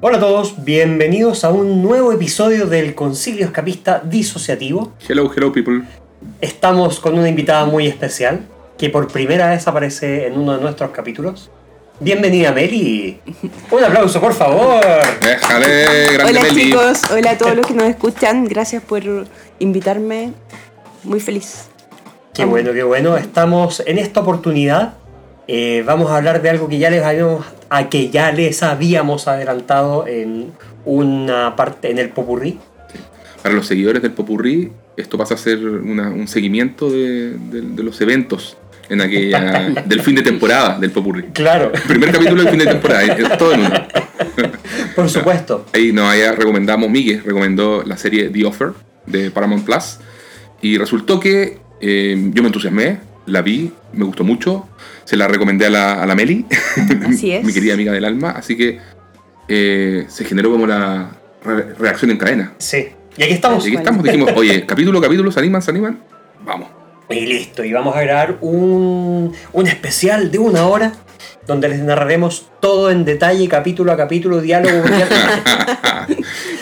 Hola a todos, bienvenidos a un nuevo episodio del Concilio Escapista Disociativo. Hello, hello people. Estamos con una invitada muy especial que por primera vez aparece en uno de nuestros capítulos. Bienvenida Meli. Un aplauso, por favor. Déjale, grande Hola Meli. chicos, hola a todos los que nos escuchan, gracias por invitarme, muy feliz. Qué bueno, qué bueno. Estamos en esta oportunidad. Eh, vamos a hablar de algo que ya les habíamos, a que ya les habíamos adelantado en una parte en el popurrí. Para los seguidores del Popurrí, esto pasa a ser una- un seguimiento de, de- de los eventos en aquella, del fin de temporada del Popurrí. Claro, El primer capítulo del fin de temporada, es todo en uno. por supuesto. Ahí nos allá recomendamos, Miguel recomendó la serie The Offer de Paramount Plus. Y resultó que eh, yo me entusiasmé, la vi, me gustó mucho. Se la recomendé a la, a la Meli, Así es. mi querida amiga del alma. Así que eh, se generó como la re- reacción en cadena. Sí. Y aquí estamos. Y aquí estamos, dijimos, oye, capítulo, capítulo, ¿se animan, se animan? Vamos. Y listo, y vamos a grabar un, un especial de una hora donde les narraremos todo en detalle, capítulo a capítulo, diálogo.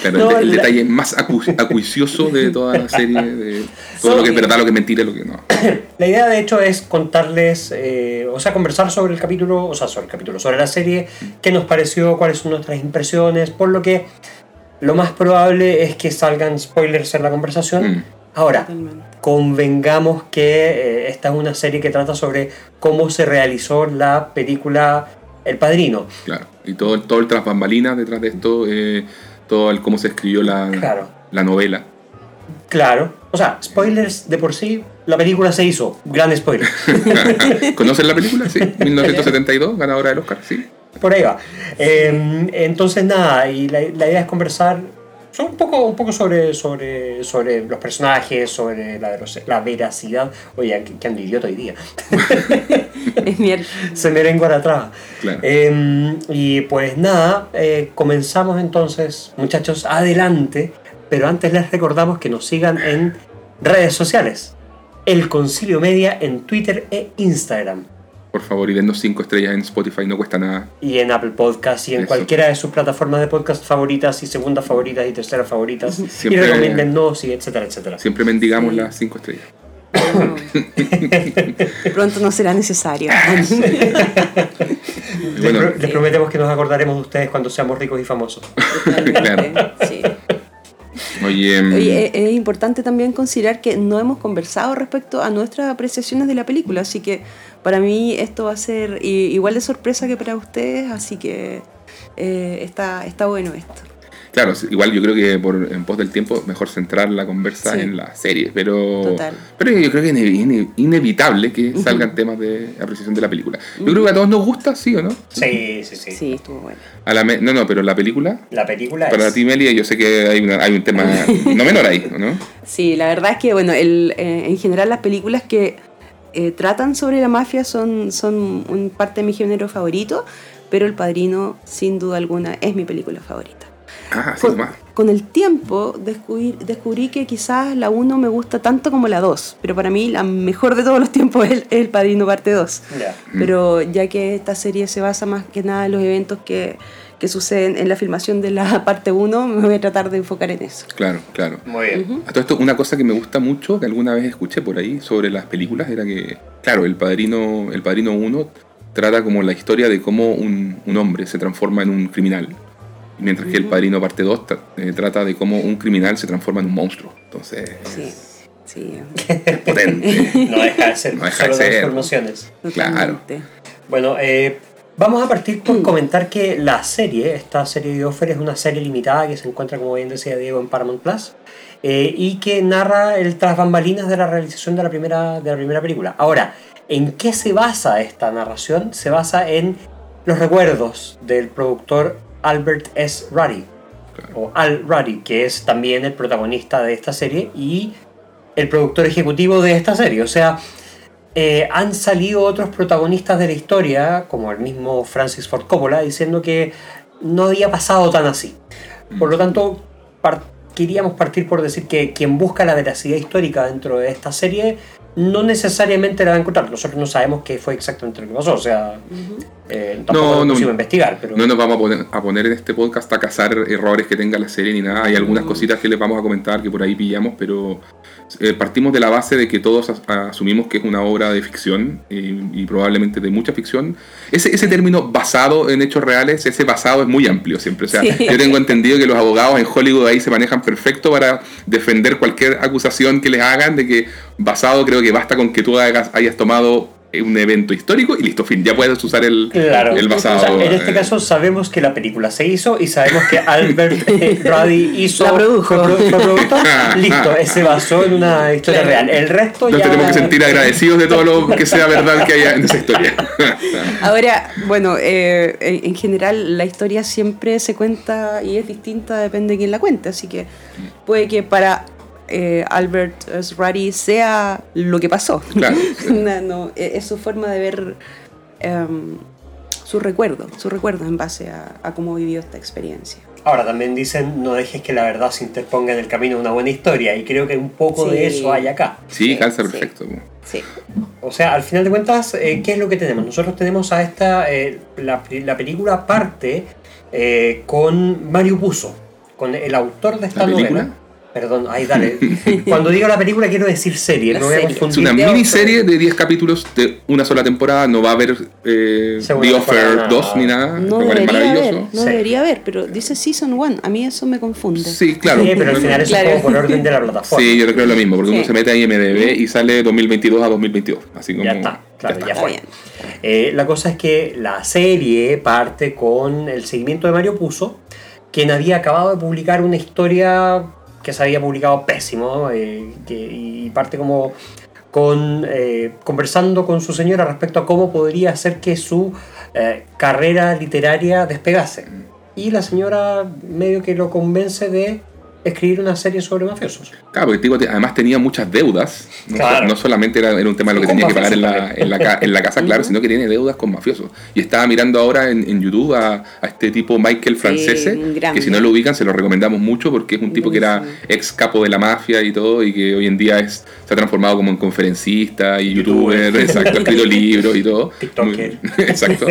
Claro, No, el, el la- detalle más acu- acuicioso de toda la serie, de todo So- lo que es verdad, lo que es mentira, lo que no. La idea de hecho es contarles, eh, o sea, conversar sobre el capítulo, o sea, sobre el capítulo, sobre la serie, qué nos pareció, cuáles son nuestras impresiones, por lo que lo más probable es que salgan spoilers en la conversación. Mm. Ahora, Totalmente. convengamos que eh, esta es una serie que trata sobre cómo se realizó la película El Padrino. Claro, y todo, todo el tras bambalinas detrás de esto, eh, todo el cómo se escribió la, Claro. la novela. Claro. O sea, spoilers de por sí, la película se hizo. Gran spoiler. ¿Conocen la película? Sí, 1972, ganadora del Oscar, sí. Por ahí va. Eh, entonces, nada, y la, la idea es conversar so- un poco, un poco sobre, sobre, sobre los personajes, sobre la, veracidad. Oye, que, ando idiota hoy día. Se me lengua la traba. Claro. Eh, y pues nada, eh, comenzamos entonces, muchachos, adelante. Pero antes les recordamos que nos sigan en redes sociales. El Concilio Media en Twitter e Instagram. Por favor, y dennos 5 estrellas en Spotify, no cuesta nada. Y en Apple Podcast y en Eso. cualquiera de sus plataformas de podcast favoritas y segundas favoritas y terceras favoritas. Siempre- Y recomiéndennos y etcétera, etcétera. Siempre mendigamos Sí. las 5 estrellas. Pronto no será necesario. Les, Bueno. pro- les prometemos que nos acordaremos de ustedes cuando seamos ricos y famosos. Totalmente, sí. Oye, mm, Oye, es, es importante también considerar que no hemos conversado respecto a nuestras apreciaciones de la película, así que para mí esto va a ser i- igual de sorpresa que para ustedes, así que eh, está, está bueno esto. claro, igual yo creo que por, en pos del tiempo mejor centrar la conversa Sí. en la serie, pero, Total. pero yo creo que es ine- ine- inevitable que salgan temas de apreciación de la película. Yo creo que a todos nos gusta, ¿sí o no? Sí, sí, sí. Sí, estuvo bueno. A la me- no, no, pero la película, La película para es... ti, Meli, yo sé que hay, una- hay un tema no menor ahí, ¿no? Sí, la verdad es que, bueno, el, eh, en general las películas que eh, tratan sobre la mafia son, son un parte de mi género favorito, pero El Padrino, sin duda alguna, es mi película favorita. Ah, sí, Con, el tiempo descubrí, descubrí que quizás la 1 me gusta tanto como la 2, pero para mí la mejor de todos los tiempos es El, El Padrino parte 2. Ya. Pero ya que esta serie se basa más que nada en los eventos que, que suceden en la filmación de la parte 1, me voy a tratar de enfocar en eso. Claro, claro. Muy bien. A todo esto, una cosa que me gusta mucho, que alguna vez escuché por ahí sobre las películas, era que, claro, el Padrino, el Padrino 1 trata como la historia de cómo un, un hombre se transforma en un criminal. Mientras que el Padrino parte 2 tra- eh, trata de cómo un criminal se transforma en un monstruo. Entonces, Sí, sí. es potente. No deja de ser No deja de solo ser. transformaciones. Claro. Bueno, eh, vamos a partir por comentar que la serie, esta serie de Offer, es una serie limitada que se encuentra, como bien decía Diego, en Paramount Plus. eh, y que narra el tras bambalinas de la realización de la primera, de la primera película. Ahora, ¿en qué se basa esta narración? Se basa en los recuerdos del productor Albert S. Ruddy, o Al Ruddy, que es también el protagonista de esta serie y el productor ejecutivo de esta serie. O sea, eh, han salido otros protagonistas de la historia, como el mismo Francis Ford Coppola, diciendo que no había pasado tan así. Por lo tanto, queríamos partir por decir que quien busca la veracidad histórica dentro de esta serie no necesariamente la va a encontrar. Nosotros no sabemos qué fue exactamente lo que pasó. O sea, Eh, tampoco No, nos no. pusimos a investigar, pero... No nos vamos a poner, a poner en este podcast a cazar errores que tenga la serie ni nada. Hay algunas cositas que les vamos a comentar que por ahí pillamos, pero eh, partimos de la base de que todos as- asumimos que es una obra de ficción y, y probablemente de mucha ficción. Ese, ese término basado en hechos reales, ese basado es muy amplio siempre. O sea, Sí. yo tengo entendido que los abogados en Hollywood ahí se manejan perfecto para defender cualquier acusación que les hagan de que basado creo que basta con que tú hagas- hayas tomado un evento histórico y listo, fin, ya puedes usar el, Claro. el basado. O sea, en este eh, caso sabemos que la película se hizo y sabemos que Albert eh, Ruddy hizo... La produjo. Listo, eh, se basó en una historia Claro. real. El resto Nos ya... tenemos que sentir agradecidos de todo lo que sea verdad que haya en esa historia. Ahora, bueno, eh, en en general la historia siempre se cuenta y es distinta, depende de quién la cuente. Así que puede que para eh, Albert Ruddy sea lo que pasó. Claro. No, no, e- es su forma de ver em, su recuerdo, su recuerdo en base a, a cómo vivió esta experiencia. Ahora también dicen, no dejes que la verdad se interponga en el camino de una buena historia. Y creo que un poco de eso hay acá. Sí, Sí, calza sí. perfecto. Sí. O sea, al final de cuentas, eh, ¿qué es lo que tenemos? Nosotros tenemos a esta, eh, la, la película parte eh, con Mario Puzo, con el autor de esta ¿La película? novela. Perdón, ahí dale. Cuando digo la película quiero decir serie, La no voy a serie. Es una de miniserie de 10 capítulos de una sola temporada. No va a haber eh, The Offer temporada, 2 ni nada. No lo cual es debería haber, maravilloso. no Sí. debería haber, pero dice Season 1. A mí eso me confunde. Sí, claro. Sí, pero al final eso Claro. es como por orden de la plataforma. Sí, yo creo lo mismo, porque Sí. uno se mete a IMDB y sale 2022 a 2022. Así como. Ya está, claro, ya Está fue. bien. Eh, la cosa es que la serie parte con el seguimiento de Mario Puzo, quien había acabado de publicar una historia que se había publicado pésimo, eh, y parte como con eh, conversando con su señora respecto a cómo podría hacer que su eh, carrera literaria despegase. Y la señora medio que lo convence de escribir una serie sobre mafiosos. Claro, porque tipo, te- además tenía muchas deudas. No, Claro. no solamente era, era un tema de lo Y que tenía que pagar en la, en la, en la casa, claro, sino que tiene deudas con mafiosos. Y estaba mirando ahora en, en YouTube a, a este tipo Michael Francese, grande. que si no lo ubican se lo recomendamos mucho porque es un tipo que era ex capo de la mafia y todo, y que hoy en día es, se ha transformado como en conferencista y Youtuber. youtuber, exacto, ha escrito libros y todo. TikToker. Muy- exacto.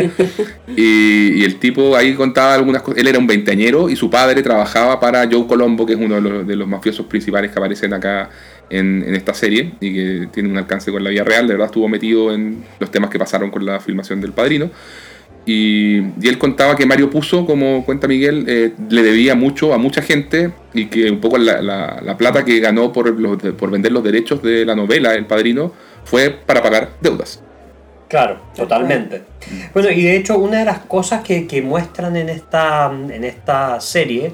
Y, y el tipo ahí contaba algunas cosas. Él era un veinteañero y su padre trabajaba para Joe Colombo, que es uno de los, de los mafiosos principales que aparecen acá en, en esta serie y que tiene un alcance con la vida real. De verdad estuvo metido en los temas que pasaron con la filmación del padrino. Y, y él contaba que Mario Puzo, como cuenta Miguel, eh, le debía mucho a mucha gente y que un poco la, la- la plata que ganó por, los- por vender los derechos de la novela El Padrino fue para pagar deudas. Claro, totalmente. Bueno, y de hecho una de las cosas que, que muestran en esta, en esta serie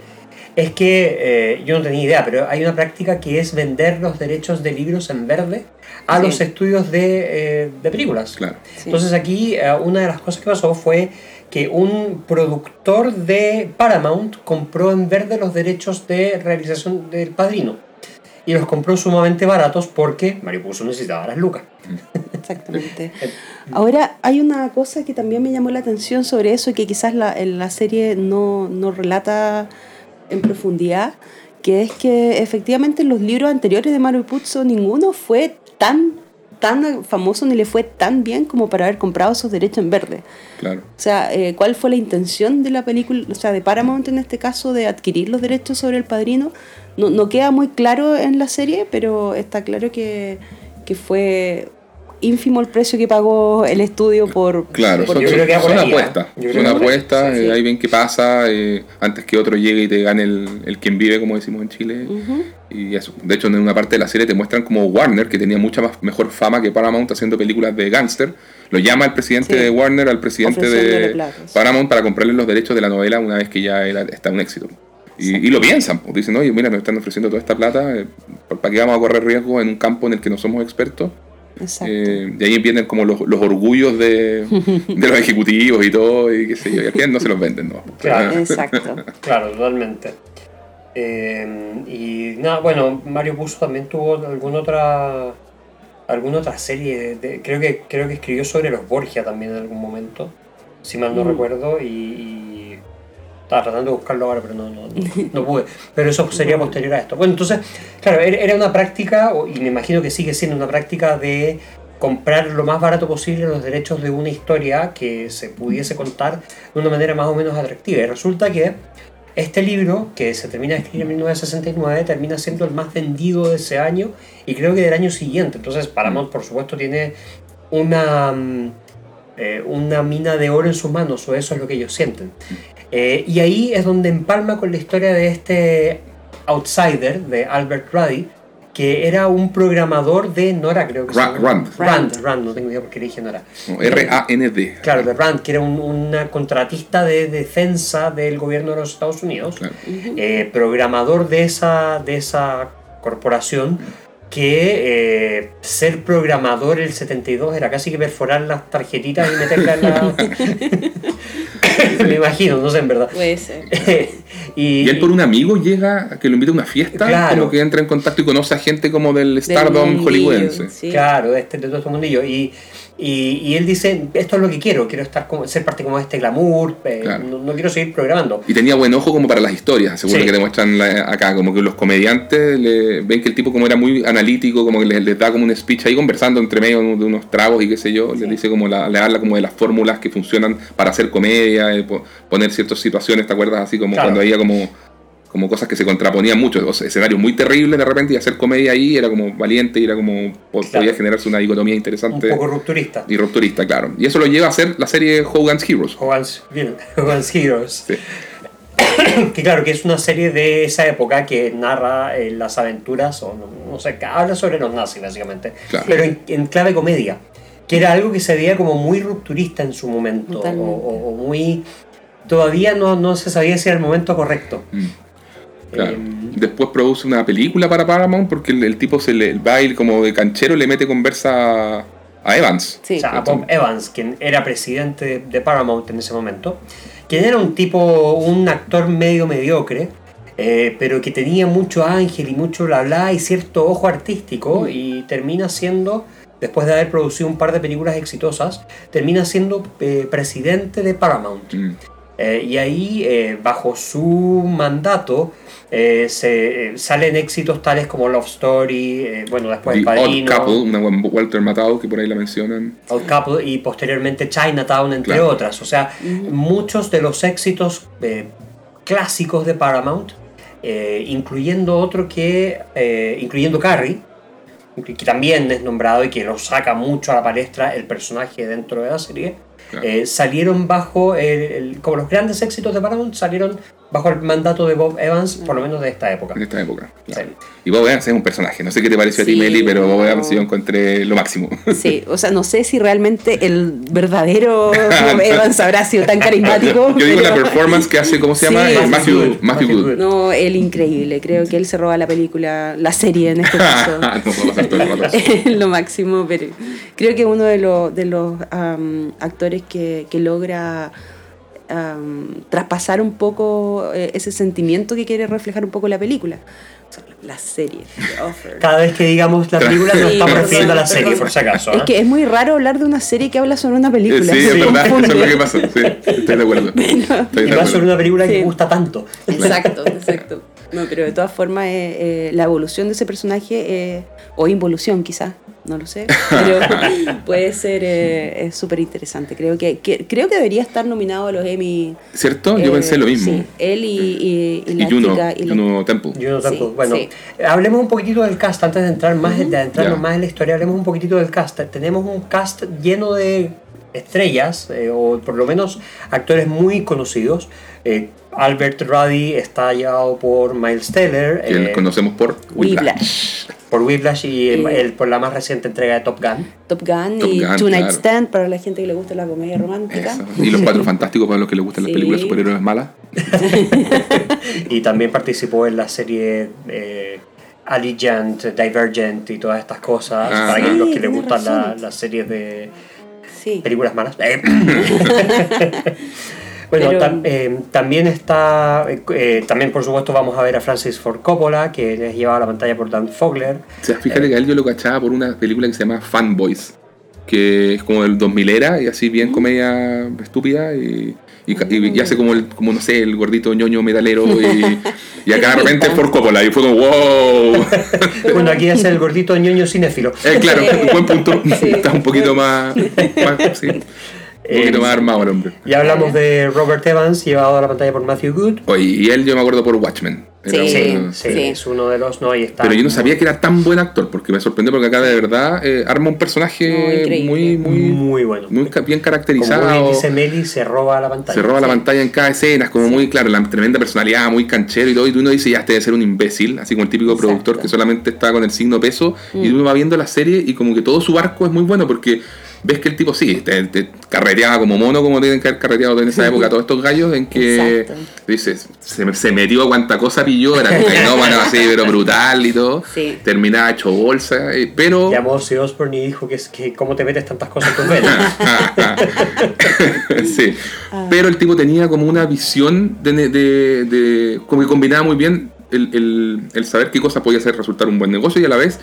es que, eh, yo no tenía idea, pero hay una práctica que es vender los derechos de libros en verde a Sí. los estudios de, eh, de películas. Claro. Sí. Entonces aquí eh, una de las cosas que pasó fue que un productor de Paramount compró en verde los derechos de realización del Padrino. Y los compró sumamente baratos porque Mario Puzo necesitaba las lucas. Exactamente. Ahora, hay una cosa que también me llamó la atención sobre eso y que quizás la, en la serie no, no relata en profundidad, que es que efectivamente en los libros anteriores de Mario Puzo ninguno fue tan, tan famoso ni le fue tan bien como para haber comprado esos derechos en verde. Claro. O sea, eh, ¿cuál fue la intención de la película, o sea, de Paramount en este caso, de adquirir los derechos sobre el padrino? No, no queda muy claro en la serie, pero está claro que, que fue ínfimo el precio que pagó el estudio por... Claro, por- son, yo creo que son apuestas. Son apuestas, Sí, eh, ahí ven qué pasa eh, antes que otro llegue y te gane el, el quien vive, como decimos en Chile. Y eso. De hecho, en una parte de la serie te muestran como Warner, que tenía mucha más, mejor fama que Paramount haciendo películas de gángster, lo llama el presidente Sí. de Warner al presidente de. Paramount para comprarle los derechos de la novela una vez que ya era, está un éxito. Y, y lo piensan, pues dicen, oye, mira, nos están ofreciendo toda esta plata, eh, ¿para qué vamos a correr riesgo en un campo en el que no somos expertos? Exacto. Eh, y ahí vienen como los, los orgullos de, de los ejecutivos y todo, y qué sé yo, y al final no se los venden, ¿no? Claro. Exacto. Claro, totalmente. Eh, y nada, bueno, Mario Puzo también tuvo alguna otra alguna otra serie, de- de- creo que creo que escribió sobre los Borgia también en algún momento, si mal no Mm. recuerdo, y, y estaba tratando de buscarlo ahora, pero no, no, no, pude. Pero eso sería posterior a esto. Bueno, entonces, claro, era una práctica, y me imagino que sigue siendo una práctica de comprar lo más barato posible los derechos de una historia que se pudiese contar de una manera más o menos atractiva. Y resulta que este libro, que se termina de escribir en 1969, termina siendo el más vendido de ese año y creo que del año siguiente. Entonces, Paramount, por supuesto, tiene una, mm, eh, una mina de oro en sus manos, o eso es lo que ellos sienten. Eh, y ahí es donde empalma con la historia de este outsider, de Albert Ruddy, que era un programador de Nora, creo que Ra-. Rand. Rand, Rand, no tengo idea por qué le dije Nora. No, R-A-N-D. Claro, de Rand, que era un una contratista de defensa del gobierno de los Estados Unidos, Claro. eh, programador de esa, de esa corporación, que eh, ser programador el 72 era casi que perforar las tarjetitas y meterlas en la... Me imagino, no sé en verdad. Puede ser. y, Y él por un amigo llega a que lo invita a una fiesta, Claro. como que entra en contacto y conoce a gente como del stardom mundillo, hollywoodense. sí. Claro, este, de todo mundillo. Y, y, y él dice, esto es lo que quiero, quiero estar como, ser parte como de este glamour, eh, Claro. no, no quiero seguir programando. Y tenía buen ojo como para las historias, según Sí. lo que te muestran la- acá, como que los comediantes le- ven que el tipo como era muy analítico, como que les, les da como un speech ahí conversando entre medio de unos tragos y qué sé yo, les dice como la, le habla como de las fórmulas que funcionan para hacer comedia, eh, po- poner ciertas situaciones, ¿te acuerdas? Así como Claro. cuando había como, como cosas que se contraponían mucho, o sea, escenarios muy terribles de repente y hacer comedia ahí era como valiente y era como Claro. podía generarse una dicotomía Un interesante poco rupturista. y rupturista, claro. Y eso lo lleva a hacer la serie Hogan's Heroes. Hogan's, Hogan's Heroes. Sí. Que claro, que es una serie de esa época que narra eh, las aventuras, o no, no sé, que habla sobre los nazis básicamente, Claro. pero en, en clave comedia, que era algo que se veía como muy rupturista en su momento, o muy... Todavía no, no se sabía si era el momento correcto. Mm. Claro. Em, Después produce una película para Paramount porque el, el tipo se le va a ir como de canchero y le mete conversa a, a Evans. Sí. O sea, a Bob Evans, quien era presidente de, de Paramount en ese momento, quien era un tipo, un actor medio mediocre, eh, pero que tenía mucho ángel y mucho bla bla y cierto ojo artístico y termina siendo, después de haber producido un par de películas exitosas, termina siendo eh, presidente de Paramount. Mm. Eh, y ahí, eh, bajo su mandato, eh, se, salen éxitos tales como Love Story, bueno, después The El Odd Padrino, Couple, una Walter Matthau que por ahí la mencionan. Odd Couple y posteriormente Chinatown, entre Claro. otras. O sea, muchos de los éxitos clásicos de Paramount, incluyendo otro que, incluyendo Carrie, que también es nombrado y que lo saca mucho a la palestra el personaje dentro de la serie, Eh, salieron bajo, el, el- como los grandes éxitos de Paramount, salieron bajo el mandato de Bob Evans, por lo menos de esta época. En esta época. claro. Sí. Y Bob Evans es un personaje. No sé qué te pareció a ti, Sí, Meli, pero Bob no. Evans yo encontré lo máximo. Sí, o sea, no sé si realmente el verdadero Bob Evans habrá sido tan carismático. Yo digo la performance que hace, ¿cómo se Sí, llama? Matthew Matthew, Good. Matthew Matthew Good. Good. No, él increíble. Creo que él se roba la película, la serie en este caso. no el rato. lo máximo, pero creo que uno de los, de los am, actores que, que logra am, traspasar un poco eh, ese sentimiento que quiere reflejar un poco la película. O sea, la serie, The Offer. Cada vez que digamos la película nos Sí, estamos perdón, refiriendo a la serie, por si acaso. Es ¿eh? que es muy raro hablar de una serie que habla sobre una película. Sí, es verdad, eso es lo que pasa. Sí, estoy de acuerdo. Estoy de más sobre acuerdo. una película que Sí. gusta tanto. Exacto, exacto. No, pero de todas formas, eh, eh, la evolución de ese personaje, eh, o involución quizás, no lo sé, pero puede ser eh, es súper interesante. Creo que, que- creo que debería estar nominado a los Emmy. ¿Cierto? Yo eh, pensé lo mismo. Sí, él y, y, y Y la Juno, chica. y la- Juno Temple. Yo no tanto. Sí, bueno, sí. hablemos un poquitito del cast antes de entrar más, de adentrarnos más en la historia. Hablemos un poquitito del cast. Tenemos un cast lleno de estrellas, eh, o por lo menos actores muy conocidos. Eh, Albert Ruddy está llevado por Miles Teller, Que eh, conocemos por Whiplash. Por Whiplash y el- el- por la más reciente entrega de Top Gun. Top Gun Top y Gun, Two Night claro. Stand para la gente que le gusta la comedia romántica. Eso. Y los cuatro fantásticos para los que les gustan las películas de superhéroes malas. Y también participó en la serie eh, Allegiant, Divergent y todas estas cosas. Ah. para Sí, los que les gustan la- las series de Sí. películas malas. Bueno, Pero- tam- eh, también está, eh, eh, también por supuesto vamos a ver a Francis Ford Coppola, que es llevado a la pantalla por Dan Fogler. O sea, fíjate que a él yo lo cachaba por una película que se llama Fanboys, que es como del 2000 era y así bien comedia estúpida y, Y, y hace como, el, como, no sé, el gordito ñoño metalero. Y, y acá de repente es por Coppola. Y fue como, wow. Bueno, aquí hace el gordito ñoño cinéfilo. Eh, claro, Sí. buen punto. Sí. Está un poquito más. más- sí, un poquito Eh, más armado el hombre. Ya hablamos de Robert Evans, llevado a la pantalla por Matthew Good. Oye, y él yo me acuerdo por Watchmen. Sí, Sí, uno- sí, sí. es uno de los. No, ahí está. Pero yo no sabía que era tan buen actor, porque me sorprendió porque acá de verdad eh, arma un personaje muy, muy, muy bueno. muy bien Como caracterizado. dice Meli, se roba la pantalla. Se roba la pantalla en cada escena, es como muy claro, la tremenda personalidad, muy canchero y todo, y uno dice, ya, este debe ser un imbécil, así como el típico Exacto. productor que solamente está con el signo peso, y Mm. uno va viendo la serie y como que todo su arco es muy bueno, porque ves que el tipo sí, te, te carreteaba como mono, como tienen que haber carreteado en esa época todos estos gallos, en que Exacto. dices, se, se metió cuánta cosa pilló, era cocainómano así, pero brutal y todo, Sí. terminaba hecho bolsa, eh, pero... Llamó Ozzy Osbourne y dijo que, es que cómo te metes tantas cosas en tus venas. sí. Ah. Pero el tipo tenía como una visión de, de- de- como que combinaba muy bien el, el- el saber qué cosa podía hacer resultar un buen negocio y a la vez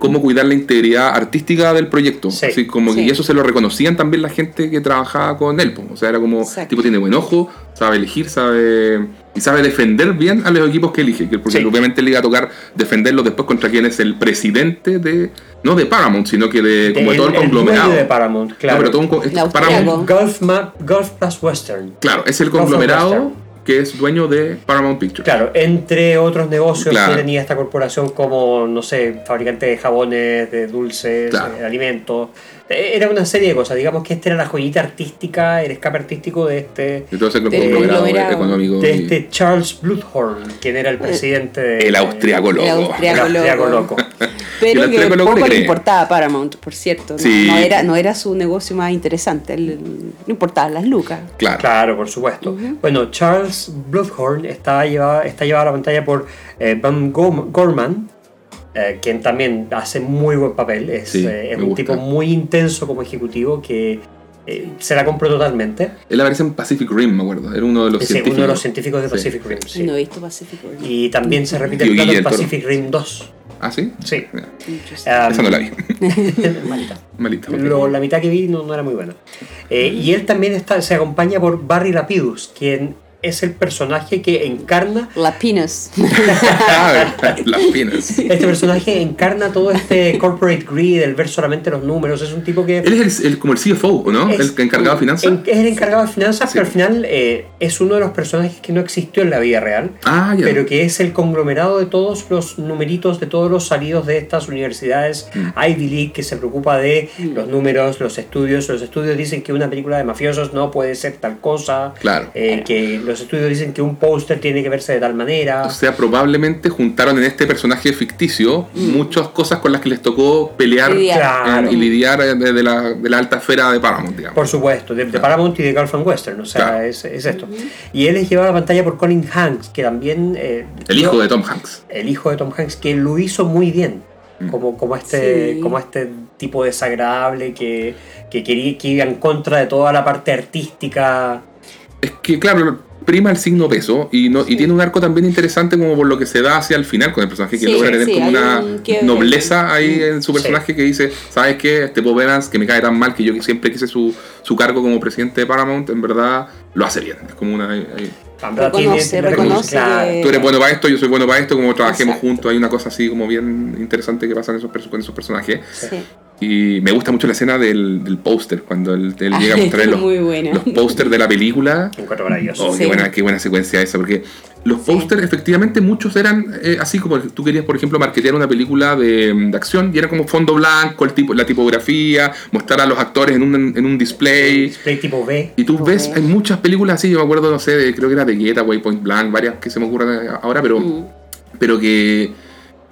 cómo cuidar la integridad artística del proyecto. Sí. Así como que y eso se lo reconocían también la gente que trabajaba con él. O sea, era como, el Exacto. tipo tiene buen ojo, sabe elegir, sabe y sabe defender bien a los equipos que elige. que- Porque Sí. obviamente le iba a tocar defenderlos después contra quien es el presidente de, no de Paramount, sino que de como de todo el, conglomerado. dueño de Paramount, claro. No, pero todo un co- El Paramount austriaco. Gulf, Map, Gulf Plus Western. Claro, es el conglomerado. Que es dueño de Paramount Pictures. Claro, entre otros negocios Claro. que tenía esta corporación como, no sé, fabricante de jabones, de dulces, Claro. de alimentos. Eh, Era una serie de cosas. Digamos que esta era la joyita artística, el escape artístico de este, De todo ese Del conglomerado conglomerado. económico. de y- este Charles Bluthorn, quien era el presidente de... el austriaco loco. El austriaco loco. Pero que poco le le cree. importaba a Paramount, por cierto. No, Sí. no era, no era su negocio más interesante. Le importaban las lucas. Claro. Claro, por supuesto. Bueno, Charles Bluthorn está llevado, está llevado a la pantalla por eh, Van Gorman, eh, quien también hace muy buen papel. Es, Sí, eh, es un gusta. tipo muy intenso como ejecutivo que eh, se la compró totalmente. Él aparece en Pacific Rim, me acuerdo. Era uno de los Es científicos. uno de los científicos de Sí. Pacific Rim. sí. No he visto Pacific Rim. Y también se repite el Guille en. Pacific Rim 2. Ah, sí. Sí. Um, Esa no la vi. malita. Malita. Lo- la mitad que vi no, no era muy buena. Eh, y él también está, se acompaña por Barry Lapidus, quien es el personaje que encarna Lapinos. Las pinas. Este personaje encarna todo este corporate greed, el ver solamente los números. Es un tipo que. Él es el, el- como el CFO, ¿o no? es- el que encargado de finanzas. en- es el encargado de finanzas, Sí. pero al final eh, es uno de los personajes que no existió en la vida real. ah, ya. Pero que es el conglomerado de todos los numeritos de todos los salidos de estas universidades Mm. Ivy League que se preocupa de Mm. los números, los estudios. Los estudios dicen que una película de mafiosos no puede ser tal cosa. Claro. eh, que los estudios dicen que un póster tiene que verse de tal manera. O sea, probablemente juntaron en este personaje ficticio Mm. muchas cosas con las que les tocó pelear Lidiar. Claro. y lidiar de, de la, de la alta esfera de Paramount, digamos. Por supuesto, de, de Paramount y de Gulf and Western, o sea, Claro. es, es esto. Y él es llevado a la pantalla por Colin Hanks, que también... eh, el hijo de Tom Hanks. El hijo de Tom Hanks, que lo hizo muy bien, Mm. como, como, este, Sí. como este tipo desagradable que, que, quería, que iba en contra de toda la parte artística. Es que, claro, prima el signo peso y, no, y tiene un arco también interesante como por lo que se da hacia el final con el personaje que Sí, logra tener sí, como una un nobleza ahí en su Sí. personaje que dice, ¿sabes qué? Este Bob Evans que me cae tan mal que yo siempre quise su, su cargo como presidente de Paramount, en verdad lo hace bien. Es como una... ahí- En Reconoce, tiene- reconoce claro. que- Tú eres bueno para esto, yo soy bueno para esto, como trabajemos Exacto. juntos, hay una cosa así como bien interesante que pasa en esos, con esos personajes. Sí. Y me gusta mucho la escena del, del póster, cuando él, él llega a mostrar los, los pósters de la película. Encuentro maravilloso. Oh, qué, Sí. buena, qué buena secuencia esa, porque los Sí. pósters efectivamente muchos eran eh, así como tú querías, por ejemplo, marketear una película de, de acción y era como fondo blanco, el tipo, la tipografía, mostrar a los actores en un, en un display. Display tipo B. Y tú ves, hay muchas películas así, yo me acuerdo, no sé, de- creo que era de Getaway, Point Blank, varias que se me ocurren ahora, pero, Mm. pero que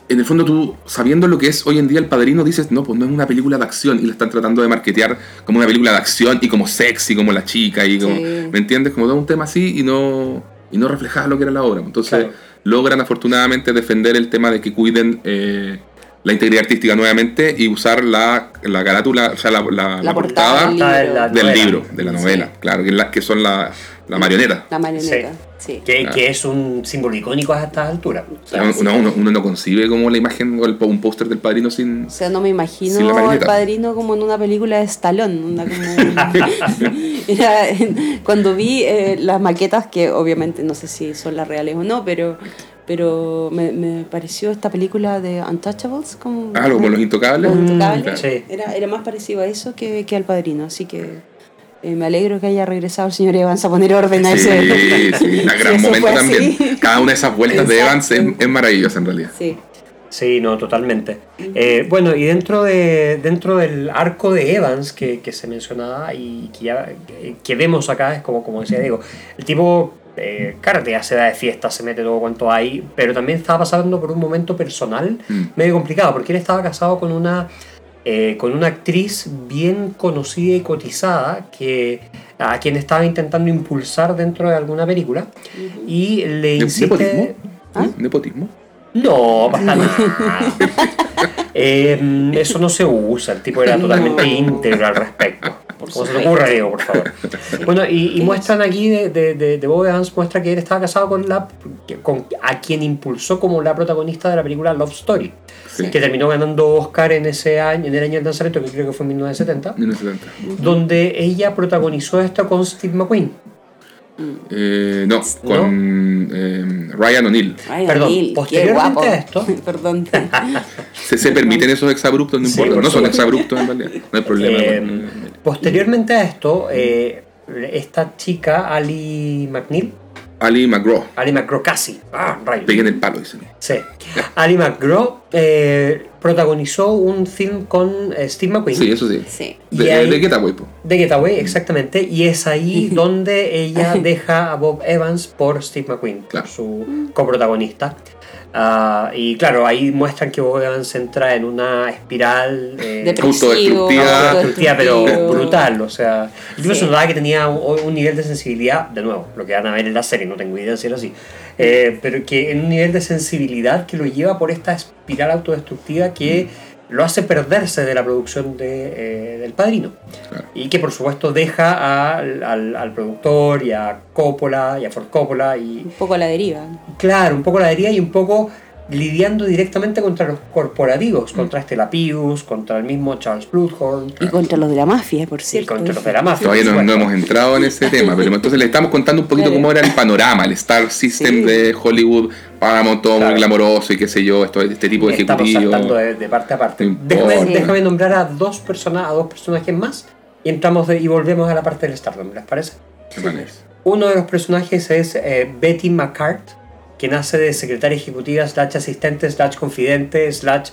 en el fondo tú, sabiendo lo que es hoy en día El Padrino, dices, no, pues no es una película de acción y la están tratando de marketear como una película de acción y como sexy, como la chica y como, Sí. ¿me entiendes? Como todo un tema así y no, y no reflejaba lo que era la obra. Entonces Claro. logran afortunadamente defender el tema de que cuiden... eh, la integridad artística nuevamente y usar la, la carátula, o sea, la, la- la portada portada del libro. La del libro, de la novela, claro, que, la- que son la, la marioneta. La marioneta. Sí. Que, Ah. que es un símbolo icónico a estas alturas. O sea, uno, uno- uno no concibe como la imagen o el, un póster del padrino sin... O sea, no me imagino al padrino como en una película de Stallone. onda como- Era, cuando vi eh, las maquetas, que obviamente no sé si son las reales o no, pero, pero me, me pareció esta película de Untouchables. Como, Ah, como los intocables. Los Mm, Intocables. claro. Sí. Era, era más parecido a eso que, que al padrino, así que eh, me alegro que haya regresado el señor Evans a poner orden a ese. Sí, sí, un gran momento también. así. Cada una de esas vueltas de. Evans es, es maravillosa en realidad. Sí. Sí, no, totalmente. Eh, bueno, y dentro, de, dentro del arco de Evans que, que se mencionaba y que, ya, que, que vemos acá, es como, como decía Diego, el tipo, eh, claro, ya se da de fiesta, se mete todo cuanto hay, pero también estaba pasando por un momento personal Mm. medio complicado, porque él estaba casado con una, eh, con una actriz bien conocida y cotizada que a quien estaba intentando impulsar dentro de alguna película y le insiste... ¿Nepotismo? ¿Ah? ¿Nepotismo? No, para nada. Eh, eso no se usa, el tipo era totalmente No. íntegro al respecto. Por Como se te ocurra, Diego, por favor. Bueno, y, y muestran aquí de, de, de, de Bob Evans, muestra que él estaba casado con la con a quien impulsó como la protagonista de la película Love Story, Sí. que terminó ganando Oscar en ese año, en el año del lanzamiento, que creo que fue en 1970, 1970. donde ella protagonizó esto con Steve McQueen. Eh, no, con eh, Ryan O'Neill. Perdón, O'Neill, posteriormente guapo. a esto- Perdón. Se, se permiten esos exabruptos, no Sí, importa. por No son exabruptos en realidad. No hay problema. Eh, posteriormente a esto, eh, esta chica, Ali McNeil, Ali McGraw. Ali McGraw casi, ah, rayos. Pegué en el palo, dicen. Sí. Ali McGraw eh, protagonizó un film con eh, Steve McQueen Sí, eso sí. Sí. Y De, ahí- de Getaway, po. de Getaway, exactamente, y es ahí donde ella deja a Bob Evans por Steve McQueen, Claro. su coprotagonista. Ah, y claro, ahí muestran que Bob Evans entra en una espiral eh, autodestructiva. autodestructiva, pero brutal, o sea, incluso Sí. se notaba que tenía un, un nivel de sensibilidad, de nuevo, lo que van a ver en la serie, no tengo idea si era así, eh, pero que en un nivel de sensibilidad que lo lleva por esta espiral autodestructiva que lo hace perderse de la producción de, eh, del padrino. Claro. Y que por supuesto deja al, al- al productor y a Coppola y a Ford Coppola y Un poco a la deriva. claro, un poco la deriva y un poco lidiando directamente contra los corporativos, contra Estela Pius, contra el mismo Charles Bluthorn Y contra los de la mafia, por y cierto. contra los de la mafia. Todavía no, hemos entrado en ese tema, pero entonces le estamos contando un poquito Claro. cómo era el panorama, el Star System Sí. de Hollywood, Paramount, todo Claro. muy glamoroso y qué sé yo, esto, este tipo de Estamos ejecutivos. saltando de, de parte a parte. No Déjame, déjame nombrar a dos, personas, a dos personajes más y entramos de- y volvemos a la parte del Stardom, ¿les parece? ¿Qué parece? Uno de los personajes es eh, Betty McCart, quien hace de secretaria ejecutiva, slash asistente, slash confidente, slash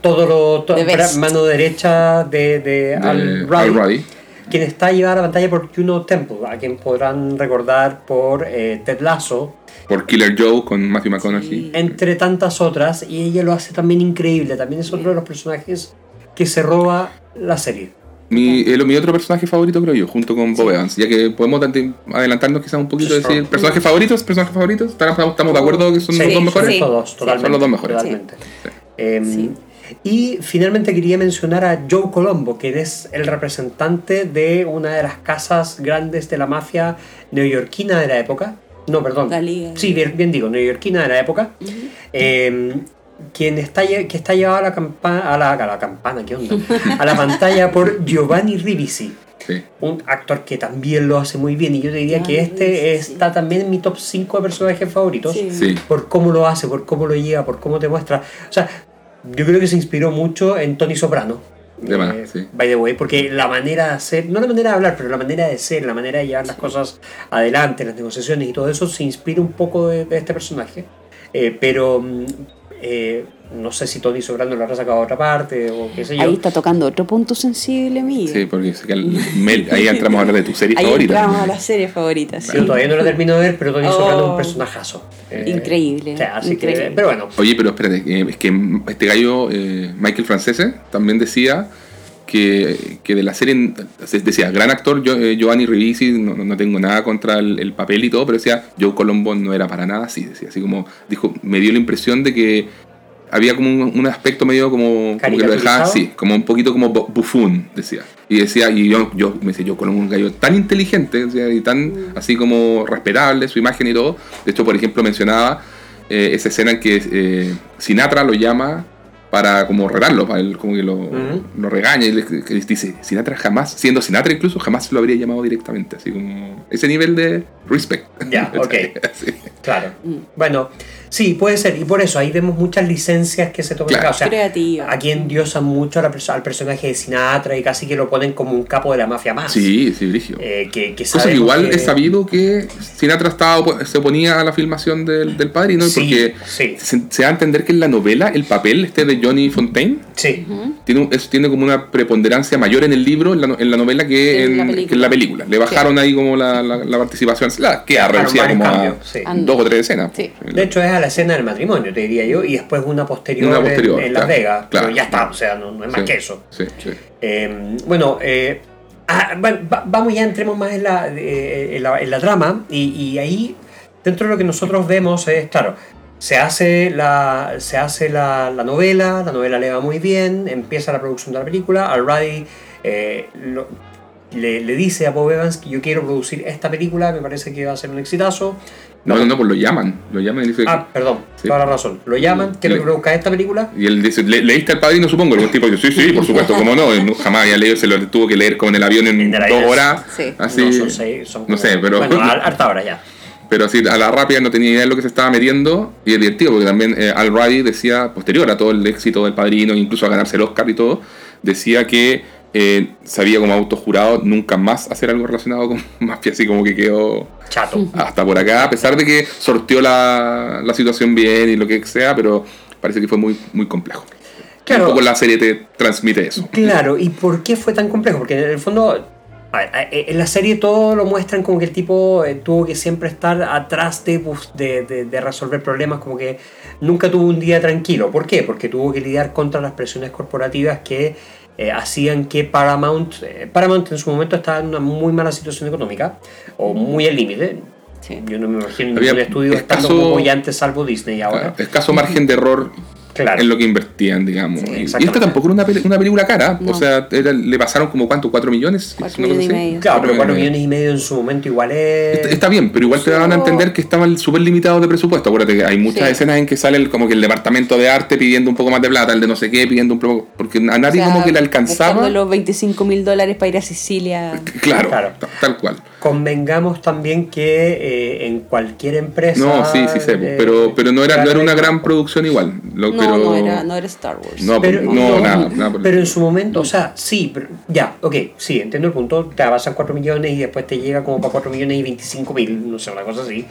todo lo to- best. mano derecha de, de De Al Ruddy, quien está llevada a la pantalla por Juno Temple, a quien podrán recordar por eh, Ted Lasso, por Killer Joe con Matthew McConaughey. entre tantas otras, y ella lo hace también increíble, también es otro de los personajes que se roba la serie. Mi, eh, lo- mi otro personaje favorito, creo yo, junto con Bob Evans. Ya que podemos adelantarnos quizás un poquito decir personajes favoritos, personajes favoritos. ¿Estamos, estamos de acuerdo que son Sí, los dos mejores? Sí. Todos, totalmente. Son los dos mejores. Totalmente. Em, Sí. Y finalmente quería mencionar a Joe Colombo, que es el representante de una de las casas grandes de la mafia neoyorquina de la época. No, perdón. La Liga. Sí, bien, bien digo, neoyorquina de la época. Em, quien está, que está llevado a la, campa- a, la, a la campana, ¿qué onda? A la pantalla por Giovanni Ribisi, Sí. un actor que también lo hace muy bien. Y yo te diría que este Ribisi, está también en mi top 5 de personajes favoritos Sí. Sí. por cómo lo hace, por cómo lo lleva, por cómo te muestra. O sea, yo creo que se inspiró mucho en Tony Soprano. De más, eh, sí. By the way, porque la manera de hacer, no la manera de hablar, pero la manera de ser, la manera de llevar las cosas adelante, las negociaciones y todo eso, se inspira un poco de, de este personaje. Eh, pero mm, eh, no sé si Tony Soprano lo habrá sacado a otra parte o qué sé yo. Ahí está tocando otro punto sensible mío. Sí, porque sé que el- Mel- ahí entramos a hablar de tu serie Ahí favorita. entramos a las series favoritas. sí. Yo todavía no lo termino de ver, pero Tony Soprano es un Oh. personajazo. Eh, Increíble, o sea, así que- increíble. pero bueno, Oye, pero espérate, eh, es que este gallo, eh, Michael Francese, también decía que, que de la serie, se- decía, gran actor eh, Giovanni Ribisi, no, no- tengo nada contra el, el papel y todo, pero decía, Joe Colombo no era para nada así, decía, así como dijo, me dio la impresión de que había como un, un aspecto medio como, como que lo dejaba así, como un poquito como bu- bufón, decía. Y decía, y yo, yo me decía, yo con un gallo tan inteligente decía, y tan así como respetable su imagen y todo. De hecho, por ejemplo, mencionaba eh, esa escena en que eh, Sinatra lo llama para como retarlo, para él como que lo, Ujú. lo regaña y le, que dice, Sinatra jamás, siendo Sinatra incluso, jamás lo habría llamado directamente, así como ese nivel de respect. Ya, ok. Sí. Claro. Mm. Bueno, sí, puede ser. Y por eso ahí vemos muchas licencias que se toman Claro. O sea, Creativa. aquí endiosan mucho a la perso- al personaje de Sinatra y casi que lo ponen como un capo de la mafia más. Sí, sí, Brigio. Eh, que, que Cosa que igual que- es sabido que Sinatra estaba, op- se oponía a la filmación del, del padrino Sí, porque sí. se, se da a entender que en la novela el papel este de Johnny Fontaine Sí. tiene, un- es- tiene como una preponderancia mayor en el libro, en la, no- en la novela que En en, la que película. en la película. Le bajaron ahí como la, la- la participación, la reducida varios como a dos o tres escenas. Sí. De hecho, es a la escena del matrimonio, te diría yo, y después una posterior, Una en- posterior, en, Las claro, Vegas. claro. Pero ya está, o sea, no, no es más Sí, que eso. Sí, sí. Eh, bueno, eh, ah, va- va- vamos ya, entremos más en la, eh, en la, en la trama, y, y ahí, dentro de lo que nosotros vemos, es, claro, se hace, la, se hace la, la novela, la novela le va muy bien, empieza la producción de la película, Al Ruddy eh, lo- le, le dice a Bob Evans que yo quiero producir esta película, me parece que va a ser un exitazo. No, no, no, pues lo llaman. Lo llaman y dice. Ah, perdón, Sí. toda la razón. Lo llaman, quiero que Le- produzca esta película. Y él dice, ¿Le, ¿leíste al padrino, supongo? El tipo dice, sí, sí, por supuesto, ¿cómo no? Jamás había leído, se lo tuvo que leer como en el avión en, En el dos horas. Sí. Así, no son seis, son no sé, pero- Bueno, a- harta hora ya. pero así a la rápida no tenía idea de lo que se estaba metiendo. Y es divertido, porque también eh, Al Ruddy decía, posterior a todo el éxito del padrino, incluso a ganarse el Oscar y todo, decía que eh, se había como autojurado nunca más hacer algo relacionado con mafia, así como que quedó Chato. hasta por acá, a pesar de que sorteó la, la situación bien y lo que sea, pero parece que fue muy, muy complejo. Claro. Un poco la serie te transmite eso. Claro, ¿y por qué fue tan complejo? Porque en el fondo, a ver, a- en la serie todo lo muestran como que el tipo eh, tuvo que siempre estar atrás de, de- de resolver problemas, como que nunca tuvo un día tranquilo. ¿Por qué? Porque tuvo que lidiar contra las presiones corporativas que eh, hacían que Paramount, eh, Paramount en su momento estaba en una muy mala situación económica, o muy al límite. Sí. Yo no me imagino Había ningún estudio estando escaso- como ya antes, salvo Disney ahora. Claro, escaso margen de error Claro. en lo que invertían, digamos. Sí, y, esta tampoco era una, peli- una película cara, No. o sea, era- le pasaron como cuánto, cuatro millones. Cuatro Una cosa millones y medio. Claro, pero 4 Cuatro millones y medio en su momento igual es... Está, está bien, pero igual te daban a entender que estaban súper limitados de presupuesto. Acuérdate que hay muchas Sí. escenas en que sale el- como que el departamento de arte pidiendo un poco más de plata, el de no sé qué pidiendo un poco. Porque a nadie O sea, como que le alcanzaba. los 25 mil dólares para ir a Sicilia. Claro, Claro. ta- tal cual. Convengamos también que eh, en cualquier empresa. No, sí, sí sé, eh, pero, pero no, era, no era una gran producción igual. Lo- No, pero, no, era, no era Star Wars. No, Pero, no, no, nada, pero en su momento, o sea, sí, pero- ya, ok, sí, entiendo el punto. Te avanzan 4 millones y después te llega como para 4 millones y 25 mil, no sé, una cosa así.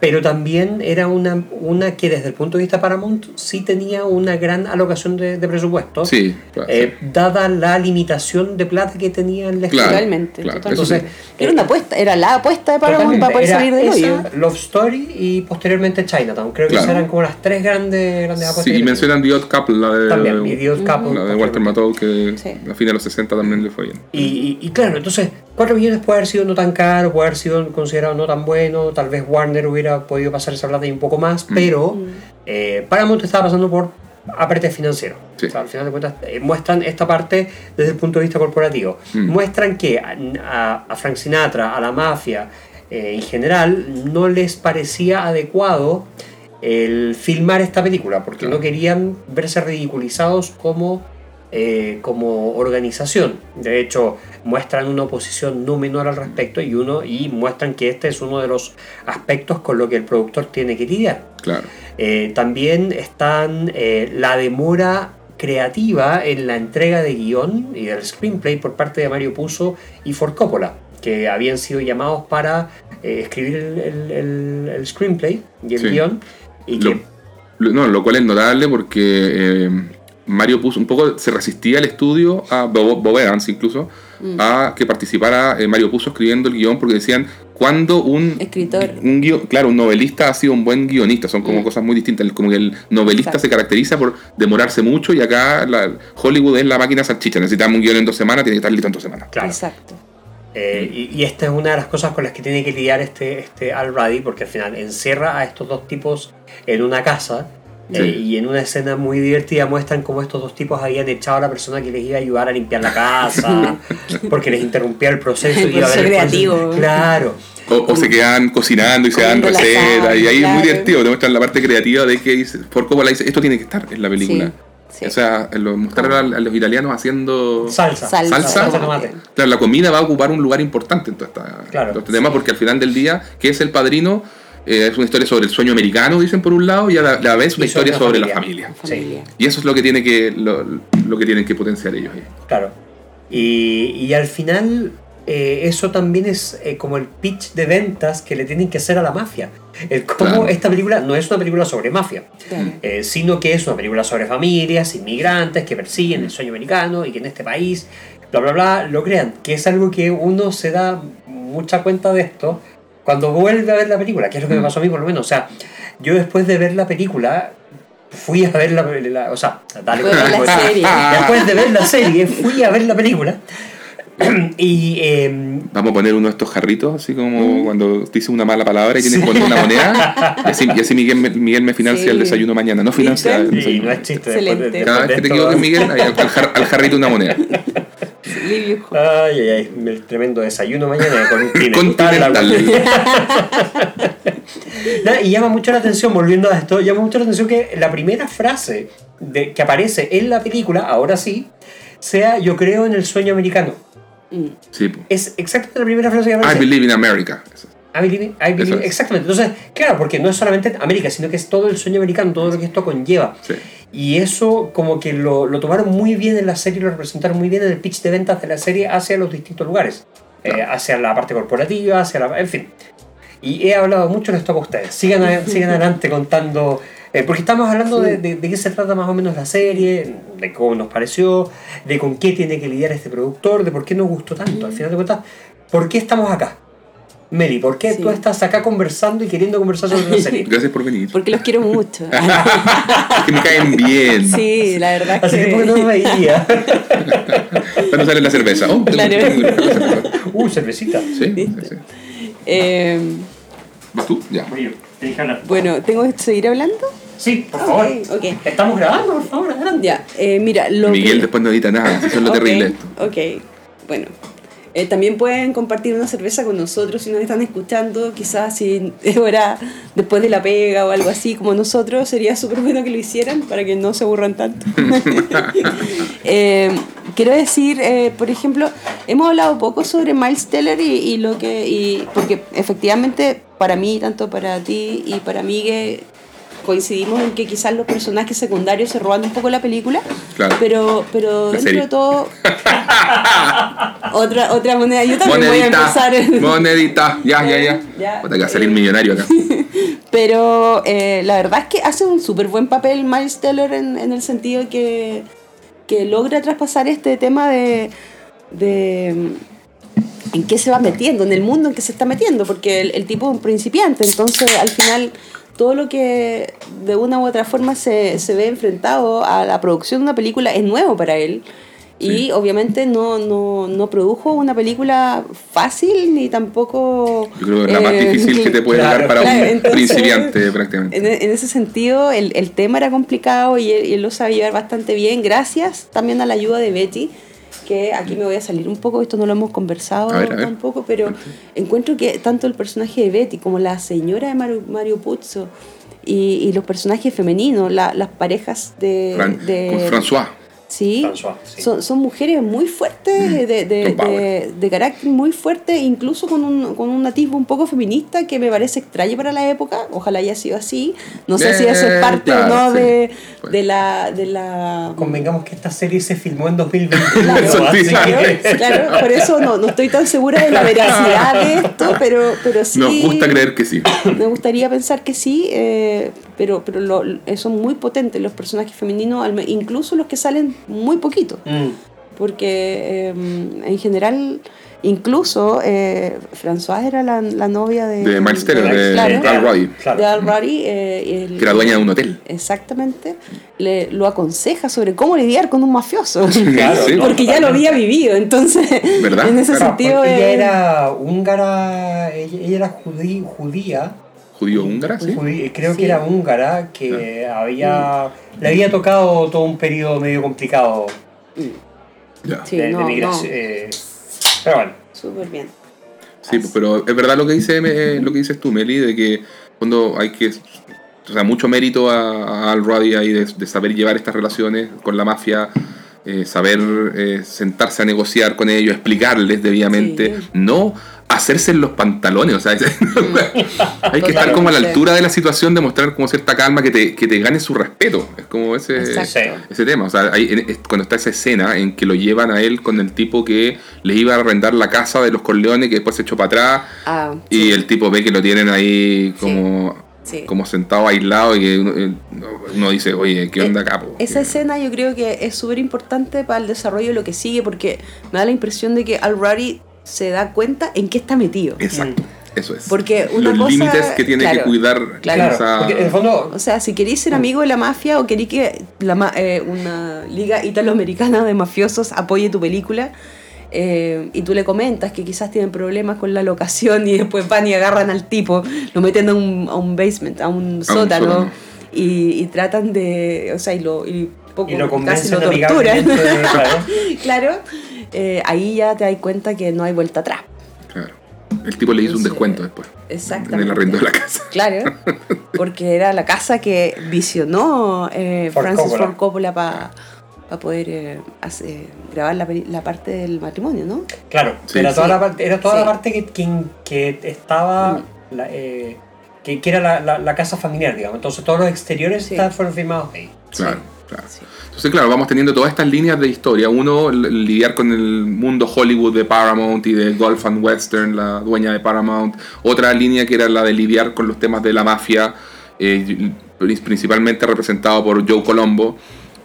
Pero también era una, una que desde el punto de vista Paramount sí tenía una gran alocación de, de presupuesto. Sí, claro, eh, dada la limitación de plata que tenía el Claro. Totalmente, claro, eso sí. Entonces, Era una apuesta, era la apuesta de Paramount para poder Era salir del hoyo. Love Story y posteriormente Chinatown. Creo que eran como las tres grandes, grandes apuestas. Sí, y mencionan The Odd Couple, la de, También, Idiot Couple. la de Walter Matthau, que Sí. a fines de los 60 también le fue bien. Y, y- y claro, entonces 4 millones puede haber sido no tan caro, puede haber sido considerado no tan bueno, tal vez Warner hubiera podido pasar esa plata y un poco más, Mm. pero eh, Paramount estaba pasando por aprete financiero. Sí. O sea, al final de cuentas eh, muestran esta parte desde el punto de vista corporativo. Mm. Muestran que a, a- a Frank Sinatra, a la mafia eh, en general, no les parecía adecuado el filmar esta película, porque Claro. no querían verse ridiculizados como eh, como organización. De hecho, muestran una oposición no menor al respecto y uno y muestran que este es uno de los aspectos con lo que el productor tiene que lidiar. Claro. Eh, también están eh, la demora creativa en la entrega de guion y del screenplay por parte de Mario Puzo y Ford Coppola, que habían sido llamados para eh, escribir el, el- el- el screenplay y el Sí. guion. Y Lo, que, lo- no, lo cual es notable porque Mario puso un poco, se resistía al estudio, a Bob, Bob Evans incluso, Mm. a que participara eh, Mario Puzo escribiendo el guion porque decían, cuando un, Escritor. un guio- claro, un novelista ha sido un buen guionista, son como Mm. cosas muy distintas, como que el novelista Exacto. se caracteriza por demorarse mucho y acá la- Hollywood es la máquina salchicha, necesitamos un guion en dos semanas, tiene que estar listo en dos semanas. claro, Exacto. Eh, y, y esta es una de las cosas con las que tiene que lidiar este, este Al Ruddy, porque al final encierra a estos dos tipos en una casa Sí. Eh, y en una escena muy divertida muestran cómo estos dos tipos habían echado a la persona que les iba a ayudar a limpiar la casa, porque les interrumpía el proceso. El y iba a creativo. Claro. O, o se quedan cocinando y se dan recetas. Y ahí es muy divertido. Te muestran la parte creativa de que dice, por cómo la dice, esto tiene que estar en la película. Sí, sí. O sea, lo, mostrar a, a los italianos haciendo Salsa. Salsa. salsa. Salsa de tomate. Claro, la comida va a ocupar un lugar importante en todo, esta, Claro. todo este tema porque al final del día, ¿qué es el padrino? Eh, es una historia sobre el sueño americano, dicen por un lado, y a la, la vez una sobre historia la sobre la familia. familia. Familia. Y eso es lo que tiene que lo, lo que tienen que potenciar ellos ahí. Claro. Y, y al final, eh, eso también es eh, como el pitch de ventas que le tienen que hacer a la mafia. El cómo Claro. esta película no es una película sobre mafia, Claro. eh, sino que es una película sobre familias, inmigrantes que persiguen el sueño americano y que en este país, bla, bla, bla, lo crean. Que es algo que uno se da mucha cuenta de esto cuando vuelve a ver la película, que es lo que me pasó a mí por lo menos. O sea, yo después de ver la película, fui a ver la, la- o sea, dale ver la con- serie. Después de ver la serie, fui a ver la película. y eh, Vamos a poner uno de estos jarritos, así como Mm. cuando dices una mala palabra y tienes que poner una moneda. Y así, y así Miguel, me- Miguel me financia Sí. el desayuno mañana. No financia el desayuno. no es chiste. después de- Excelente. después Cada vez que te equivocas, Miguel, al, al jar- al jarrito una moneda. Livio. Ay, ay, ay, el tremendo desayuno mañana con un Continental. Y llama mucho la atención, volviendo a esto, llama mucho la atención que la primera frase de, que aparece en la película, ahora sí, sea yo creo en el sueño americano. Sí. Es exactamente la primera frase que I aparece. believe in America. Eso. I believe, I believe- Eso es. exactamente. Entonces, claro, porque no es solamente América, sino que es todo el sueño americano, todo lo que esto conlleva. Sí. Y eso como que lo, lo tomaron muy bien en la serie, lo representaron muy bien en el pitch de ventas de la serie hacia los distintos lugares. Eh, hacia la parte corporativa, hacia la... En fin. Y he hablado mucho de esto con ustedes. Sigan, a- sigan adelante contando... eh, porque estamos hablando de, de- de qué se trata más o menos la serie, de cómo nos pareció, de con qué tiene que lidiar este productor, de por qué nos gustó tanto. Al final de cuentas, ¿por qué estamos acá? Meli, ¿por qué Sí. tú estás acá conversando y queriendo conversar sobre la serie? Gracias por venir. Porque los quiero mucho. Es que me caen bien. sí, la verdad Así que que... porque no me veía. Cuando sale la cerveza. Oh, Claro. tengo- Uh, cervecita. Sí, sí, sí. Eh, ¿Vas tú? Ya. Brillo, te dije hablar. bueno, ¿tengo que seguir hablando? Sí, por favor. Ok, ok. Estamos grabando, por favor, adelante. Ya, eh, mira, lo Miguel que- después no edita nada. Eso es lo Ok, terrible. esto. Ok, bueno. Eh, también pueden compartir una cerveza con nosotros si nos están escuchando. Quizás si es hora después de la pega o algo así como nosotros, sería súper bueno que lo hicieran para que no se aburran tanto. Eh, quiero decir, eh, por ejemplo, hemos hablado poco sobre Miles Teller y, y lo que. Y, porque efectivamente, para mí, tanto para ti y para Miguel, coincidimos en que quizás los personajes secundarios se roban un poco la película. Claro. Pero, pero dentro serie. de todo. otra, otra moneda. Yo también voy a Monedita. empezar. Monedita. Ya, ya, ya. Ya. Puta, que va a salir millonario acá. Pero eh, la verdad es que hace un súper buen papel Miles Teller en, en el sentido que, que logra traspasar este tema de, de en qué se va metiendo, en el mundo en que se está metiendo, porque el, el tipo es un principiante, entonces al final todo lo que de una u otra forma se, se ve enfrentado a la producción de una película es nuevo para él. Y Sí. obviamente no, no, no produjo una película fácil ni tampoco... Yo creo que es la más eh, difícil que te puede claro, dar para claro, un entonces- principiante prácticamente. En, en ese sentido, el, el tema era complicado y él, y él lo sabe llevar bastante bien, gracias también a la ayuda de Betty, que aquí me voy a salir un poco, esto no lo hemos conversado A ver, a ver. tampoco, pero encuentro que tanto el personaje de Betty como la señora de Mario, Mario Puzo y, y los personajes femeninos, la- las parejas de... Fran- de- con François. Sí, François, sí. Son, son mujeres muy fuertes, de, de, de- de carácter muy fuerte, incluso con un, con un atisbo un poco feminista que me parece extraño para la época. Ojalá haya sido así. No sé si eso es Eh, parte claro, o no sí. de, Pues. de la... De la Convengamos que esta serie se filmó en 2021. Claro, Eso sí, así claro, que- claro, por eso no, no estoy tan segura de la veracidad de esto, pero, pero sí... Nos gusta creer que sí. Me gustaría pensar que sí, eh, pero, pero lo- eh, son muy potentes los personajes femeninos, incluso los que salen muy poquito. Mm, Porque eh, en general, incluso eh, François era la, la novia de, De Miles Teller, de claro, Al Roddy. Claro. de Al Roddy, eh, el- Que era dueña de un hotel. Exactamente, le, lo aconseja sobre cómo lidiar con un mafioso. Claro, Sí. no, Porque ya lo había vivido, entonces ¿Verdad? en ese Claro, Porque sentido ella eh, era húngara, ella, ella era judí- judía, judío-húngara, ¿sí? Judí- creo Sí. que era húngara, que había le había tocado todo un periodo medio complicado Ya. Sí, de, de no, migración. no. eh, pero bueno, Súper bien. Sí, pues, pero es verdad lo que dice eh, lo que dices tú, Meli, de que cuando hay que o sea, mucho mérito a, a Al Ruddy ahí de, de saber llevar estas relaciones con la mafia, eh, saber eh, sentarse a negociar con ellos, explicarles debidamente, Sí. no hacerse en los pantalones, o sea, hay que estar como a la altura de la situación, demostrar como cierta calma que te, que te gane su respeto, es como ese Exacto. ese tema. O sea, hay- cuando está esa escena en que lo llevan a él con el tipo que le iba a arrendar la casa de los Corleones, que después se echó para atrás, Ah, y el tipo ve que lo tienen ahí como, sí. Como sentado aislado, y que uno, eh, uno dice, oye, ¿qué onda acá? po? Esa escena yo creo que es súper importante para el desarrollo de lo que sigue porque me da la impresión de que Al Ruddy se da cuenta en qué está metido. Exacto, eso es. Porque una Los cosa- límites que tiene que cuidar claro, esa- porque en el fondo O sea, si queréis ser amigo de la mafia o queréis que la ma- eh, una liga italoamericana de mafiosos apoye tu película eh, y tú le comentas que quizás tienen problemas con la locación y después van y agarran al tipo, lo meten a un, a un basement, a un sótano, sótano. Y, y tratan de, o sea, y lo, y poco, y lo casi lo torturan. de- claro. claro, eh, ahí ya te das cuenta que no hay vuelta atrás. Claro. El tipo le hizo un descuento después. Exactamente. En el arrendo de la casa. Claro, porque era la casa que visionó eh, Ford Francis Coppola. Ford Coppola para poder eh, hacer- grabar la, parte del matrimonio, ¿no? Claro, Sí. era toda, la parte, era toda Sí. la parte que, que, que estaba, Mm. la, eh, que, que era la, la- la casa familiar, digamos. Entonces todos los exteriores fueron filmados ahí. Claro, Sí. claro. Sí. Entonces, claro, vamos teniendo todas estas líneas de historia. Uno, lidiar con el mundo Hollywood de Paramount y de Golf and Western, la dueña de Paramount. Otra línea que era la de lidiar con los temas de la mafia, eh, pri- principalmente representado por Joe Colombo.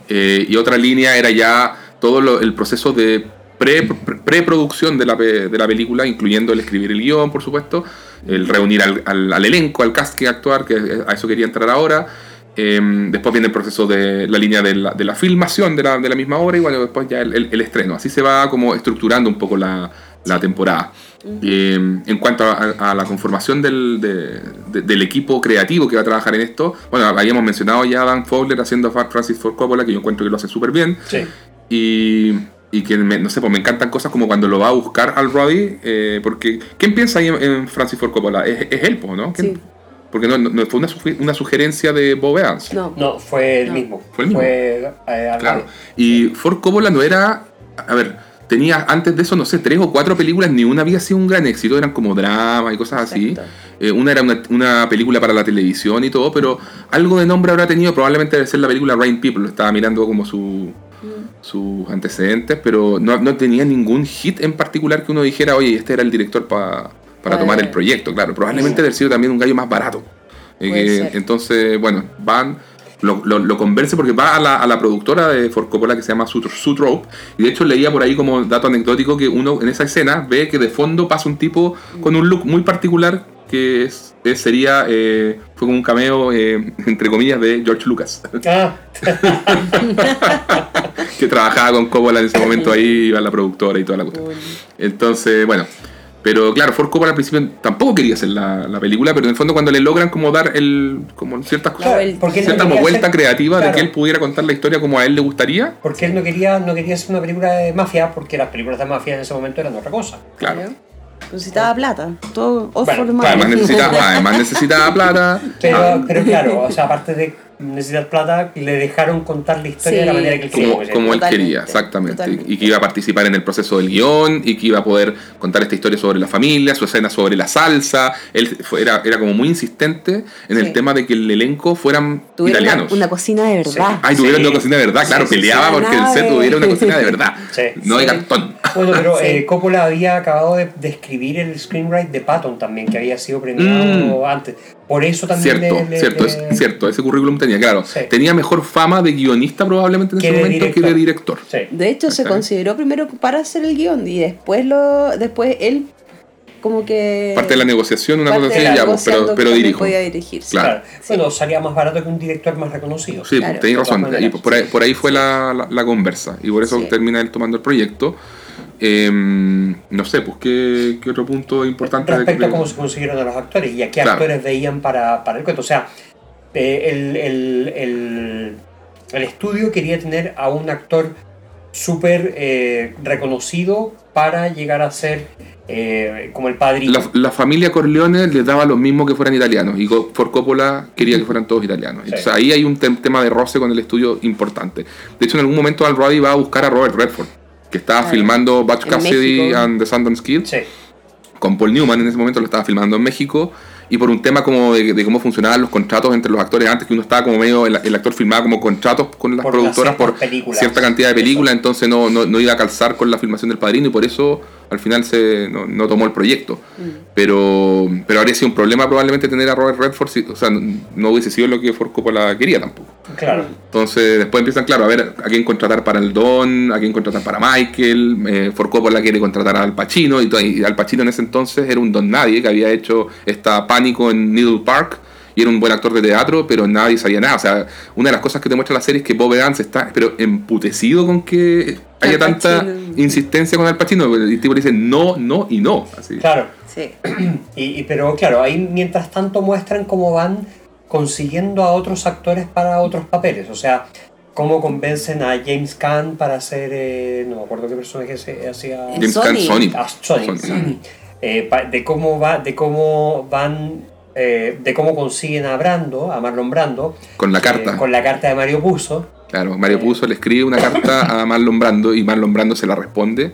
Eh, y otra línea era ya todo lo- el proceso de pre- pre- preproducción de, la, de la película, incluyendo el escribir el guion, por supuesto, el reunir al, al- al elenco, al cast que actuar, que a eso quería entrar ahora. Eh, después viene el proceso de la línea de la, de la filmación de la, de la misma obra y bueno, después ya el, el- el estreno. Así se va como estructurando un poco la, la temporada. Eh, en cuanto a, a la conformación del, de- de- del equipo creativo que va a trabajar en esto, bueno, habíamos mencionado ya a Dan Fowler haciendo a Francis Ford Coppola, que yo encuentro que lo hace súper bien. Sí. Y, y que, me- no sé, pues me encantan cosas como cuando lo va a buscar al Roddy, eh, porque ¿quién piensa ahí en, en Francis Ford Coppola? Es, es él, po, ¿no? ¿Quién- Sí. Porque no, no- no fue una, suge- una sugerencia de Bob Evans. No, No, fue el No. mismo. Fue el mismo. eh, Claro. Y Ford Coppola no era. A ver, tenía antes de eso, no sé, tres o cuatro películas, ni una había sido un gran éxito, eran como drama y cosas así. Eh, una era una, una película para la televisión y todo, pero algo de nombre habrá tenido, probablemente debe ser la película Rain People, estaba mirando como su, sus antecedentes, pero no, no tenía ningún hit en particular que uno dijera, oye, este era el director pa- para tomar el proyecto, claro, probablemente debe sido también un gallo más barato. Eh, entonces, bueno, van, lo, lo, lo converse porque va a la, a la productora de Ford Coppola que se llama Sut- Sutrope, y de hecho leía por ahí como dato anecdótico que uno en esa escena ve que de fondo pasa un tipo con un look muy particular que es, es- sería, eh, fue como un cameo, eh, entre comillas, de George Lucas, Ah, que trabajaba con Coppola en ese momento ahí, iba la productora y toda la cuestión. Entonces, bueno. Pero claro, Ford Coppola al principio tampoco quería hacer la, la película, pero en el fondo cuando le logran como dar el como ciertas no cierta quería vuelta hacer- creativa de que él pudiera contar la historia como a él le gustaría. Porque él no quería, no quería hacer una película de mafia, porque las películas de mafia en ese momento eran otra cosa. Claro. Necesitaba plata. Todo Bueno, Además necesitaba, además necesitaba plata. Pero, Ah, pero claro, o sea, aparte de necesitar plata, le dejaron contar la historia de la Sí. manera que él quería. como, como él quería, exactamente. totalmente. Y que iba a participar en el proceso del guion y que iba a poder contar esta historia sobre la familia, su escena sobre la salsa. Él fue- era, era como muy insistente en el Sí. tema de que el elenco fueran Tuvieron una, italianos. una cocina de verdad. Ay, tuvieron Sí. una cocina de verdad, claro, Sí, sí, peleaba sí. porque el set tuviera una cocina de verdad, Sí. no de Sí. cartón. Bueno, pero Sí. eh, Coppola había acabado de, de escribir el screenwrite de Patton también, que había sido premiado antes. Por eso también. Cierto, le- le- cierto, le- es cierto, ese currículum tenía, claro, Sí. tenía mejor fama de guionista probablemente en Que ese momento que de director. Sí. De hecho, se consideró primero para hacer el guion y después lo después él como que Parte de la negociación, una parte cosa así, ya, pues, pero, pero dirijo. podía dirigir. sí. Claro. Claro. Bueno, salía más barato que un director más reconocido. Sí, Claro. tenéis razón. Y por ahí, por ahí fue la, la- la conversa. Y por eso Sí. termina él tomando el proyecto. Em, no sé, pues qué, qué otro punto importante. de Respecto que- a cómo se consiguieron a los actores y a qué Claro. actores veían para, para el cuento. O sea, eh, el, el- el- el estudio quería tener a un actor súper eh, reconocido para llegar a ser eh, como el padrino. La, la familia Corleone les daba lo mismo que fueran italianos y Ford Coppola quería que fueran todos italianos. Sí. Entonces ahí hay un tem- tema de roce con el estudio importante. De hecho, en algún momento Al Roddy va a buscar a Robert Redford, que estaba filmando Batch Cassidy México. and the Sundance Kid Sí. con Paul Newman. En ese momento lo estaba filmando en México. Y por un tema como de, de cómo funcionaban los contratos entre los actores antes, que uno estaba como medio, el, el actor firmaba como contratos con las Por productoras por películas. cierta cantidad de películas, entonces no, no, no iba a calzar con la filmación del padrino y por eso al final se, no, no tomó el proyecto. Pero, pero habría sido un problema probablemente tener a Robert Redford, si- o sea, no, no hubiese sido lo que Ford Coppola quería tampoco. Claro. Entonces después empiezan, claro, a ver a quién contratar para el Don, a quién contratar para Michael, eh, Ford Coppola quiere contratar a Al Pacino, y, y Al Pacino en ese entonces era un don nadie que había hecho esta Pánico en Needle Park, y era un buen actor de teatro, pero nadie sabía nada. O sea, una de las cosas que te muestra la serie es que Bob Evans está pero emputecido con que haya Al tanta Pacino. insistencia con Al Pacino. El tipo le dice no, no y no. Así. Claro. Sí. Y, y- pero claro, ahí mientras tanto muestran cómo van consiguiendo a otros actores para otros papeles. O sea, cómo convencen a James Caan para hacer. eh, no me acuerdo qué personaje se hacía. James. Caan, Sony. Ah, Sony. Sony. Eh, de cómo va, de cómo van, eh, de cómo consiguen a Brando, a Marlon Brando, Con la eh, carta. con la carta de Mario Puzo. Claro, Mario Puzo le escribe una carta a Marlon Brando y Marlon Brando se la responde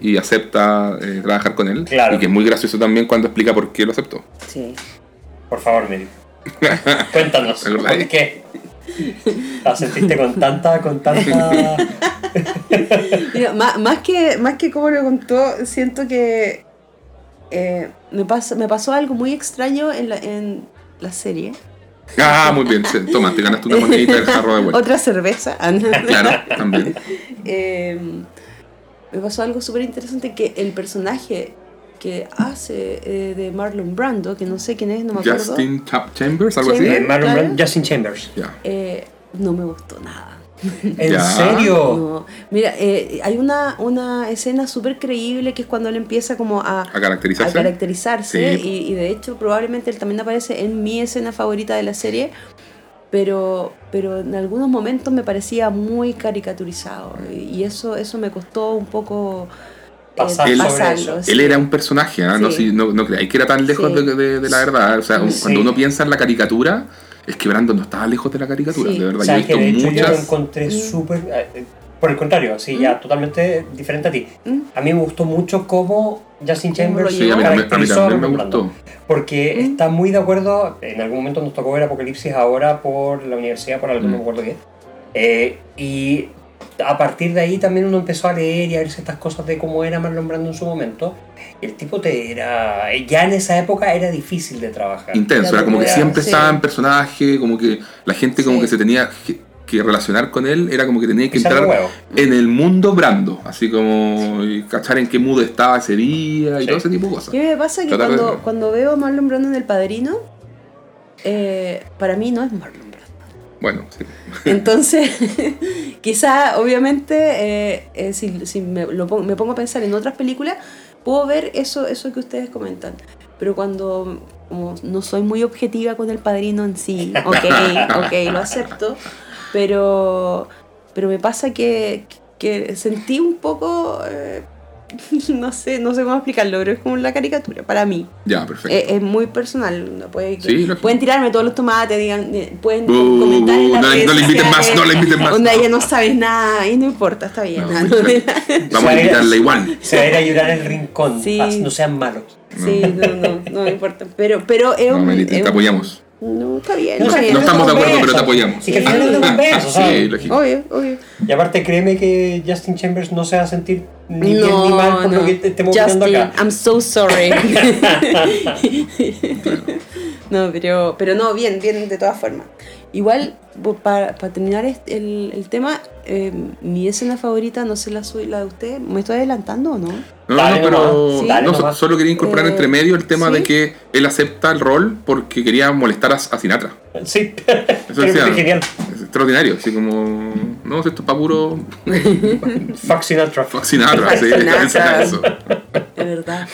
y acepta eh, trabajar con él. Claro. Y que es muy gracioso también cuando explica por qué lo aceptó. Sí. Por favor, Mary. Cuéntanos. ¿por qué? La sentiste con tanta, con tanta. Mira, más, más que, más que como lo contó, siento que eh, me, pasó, me pasó algo muy extraño en la, en la serie. Ah, muy bien. Toma, te ganaste una monedita del jarro de vuelta. Otra cerveza. Claro, también. Eh, me pasó algo súper interesante que el personaje que hace eh, de Marlon Brando, que no sé quién es, no me acuerdo, Justin Cha- Chambers, algo así. Marlon Claro. Brando, Justin Chambers. Ya. eh, no me gustó nada. ¿En Ya. serio? No. Mira, eh, hay una, una escena súper creíble que es cuando él empieza como a, A caracterizarse. a caracterizarse Sí. y, y de hecho probablemente él también aparece en mi escena favorita de la serie, pero, pero en algunos momentos me parecía muy caricaturizado y eso, eso me costó un poco eh, Pasar sobre pasarlo. eso. sí. Él era un personaje, ¿ah? no, Sí. si- no, no creáis que era tan lejos Sí. de, de- de la verdad. O sea, cuando uno piensa en la caricatura, es que Brandon no estaba lejos de la caricatura, Sí. de verdad. O Yo sea, he que de hecho yo lo encontré Mm. súper. eh, Por el contrario, así ya totalmente diferente a ti. Mm. A mí me gustó mucho cómo Justin ¿Cómo lo Chambers Sí, a mí, a mí caracterizó a también me gustó. Porque Mm. está muy de acuerdo. En algún momento nos tocó ver Apocalipsis ahora por la universidad, por algo, Mm. no me acuerdo qué. Eh, y a partir de ahí también uno empezó a leer y a ver estas cosas de cómo era Marlon Brando en su momento. El tipo te era. Ya en esa época era difícil de trabajar. intenso, era como que Era- siempre sí. estaba en personaje, como que la gente como Sí. que se tenía que, relacionar con él, era como que tenía que entrar en el mundo brando, así como y cachar en qué mood estaba ese día y Sí. todo ese tipo de cosas. ¿Qué me pasa? Que Tratar de- cuando, cuando veo a Marlon Brando en El Padrino, eh, para mí no es Marlon Brando. Bueno, sí. Entonces, quizá, obviamente, eh, eh, si, si me, lo pongo, me pongo a pensar en otras películas, puedo ver eso, eso que ustedes comentan. Pero cuando como no soy muy objetiva con el padrino en sí, ok, ok, lo acepto, pero, pero me pasa que, que sentí un poco, eh, no sé, no sé cómo explicarlo, pero es como la caricatura para mí. Ya, perfecto. Es, es muy personal. no Puede Sí, pueden tirarme todos los tomates, digan, eh, pueden Uh, comentar en no no le inviten más, no le inviten más. Onda, ya no sabes nada y no importa, está bien. No, no. Vamos a invitarla igual. Se va a ir a llorar el rincón. Sí. Paz, No sean malos. sí, no, no, no me importa. Pero, pero es No, un- te un- apoyamos. No, está bien, No, está bien. no estamos de acuerdo, pero te apoyamos. Sí, que al final es una conversa, Sí, lógico. Obvio, obvio. Y aparte, créeme que Justin Chambers no se va a sentir ni bien no, ni mal por no. lo que te estemos Justin, acá. I'm so sorry. no, pero, pero no, bien, bien de todas formas. Igual, para, para terminar el, el tema, eh, mi escena favorita, no sé la soy la de usted, ¿me estoy adelantando o no? No, Dale no, pero sí. no, so- solo quería incorporar Eh, entre medio el tema ¿sí? de que él acepta el rol porque quería molestar a, a Sinatra. Sí, Eso decía, es genial. Es extraordinario, así como... No, esto es para puro Fox Sinatra. Fox Sinatra, sí, Sinatra. eso. De verdad.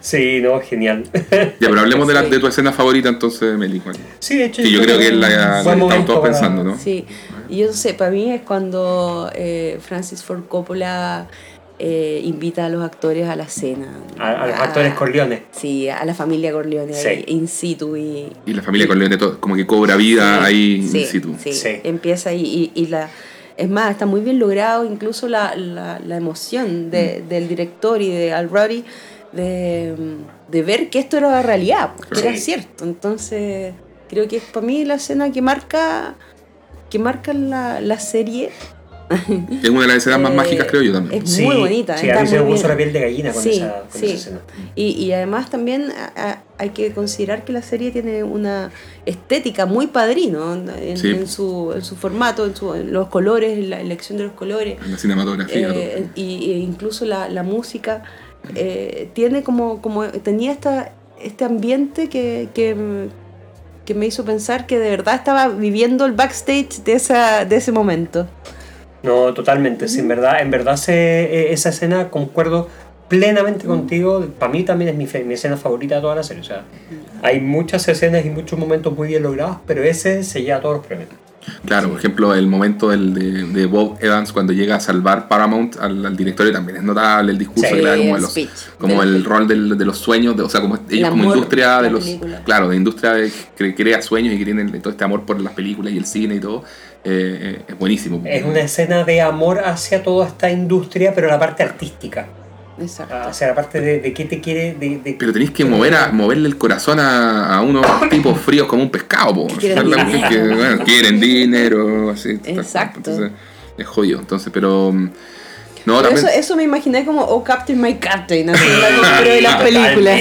Sí, no, genial. Ya, pero hablemos de, la, de tu escena favorita entonces, Meli. ¿cuál? Sí, de hecho. Que yo creo que es la, la que estamos todos para- pensando, ¿no? Sí, y yo no sé, para mí es cuando eh, Francis Ford Coppola eh, invita a los actores a la cena. A, a los actores Corleone. Sí, a la familia Corleone Sí. ahí, in situ y... Y la familia Corleone todo, como que cobra vida Sí, ahí sí, in situ. Sí, Sí. empieza ahí y, y la... Es más, está muy bien logrado incluso la, la, la emoción de- Mm. del director y de Al Roddy de, de ver que esto era realidad, que era Sí. cierto. Entonces, creo que es para mí la escena que marca que marca la, la serie. Es una de las escenas más Eh, mágicas, creo yo también. es muy bonita, Sí, está a mí se me puso la piel de gallina con, Sí, esa, con sí. esa escena. Y, y además también a- a- hay que considerar que la serie tiene una estética muy padrino en, Sí. en su, en su formato, en, su, en los colores, en la elección de los colores. En la cinematografía. Eh, y, e incluso la, la música eh, tiene como, como tenía esta, este ambiente que, que, que me hizo pensar que de verdad estaba viviendo el backstage de, esa, de ese momento. No, totalmente. sí, en verdad, en verdad se, eh, esa escena concuerdo plenamente contigo. Para mí también es mi, mi escena favorita de toda la serie. O sea, hay muchas escenas y muchos momentos muy bien logrados, pero ese se lleva todos los premios. Claro, por ejemplo, el momento del, de, de Bob Evans cuando llega a salvar Paramount al, al directorio también es notable el discurso Sí, que le da como, el los- como el rol del- de los sueños, de- o sea, como ellos como industria de los película. claro, de industria de- que crea sueños y que tienen todo este amor por las películas y el cine y todo, eh, eh, es buenísimo. Es una escena de amor hacia toda esta industria, pero la parte artística. Exacto. Hacia la parte de, de qué te quiere. De, de- Pero tenéis que mover a, moverle el corazón a, a unos tipos fríos como un pescado, po. Quieren la que, dinero. bueno, quieren dinero, así. tal. Exacto. Entonces, es jodido. Entonces, pero. mm, No, Pero también. eso, eso me imaginé como Oh Captain My Captain, así la pero de las películas.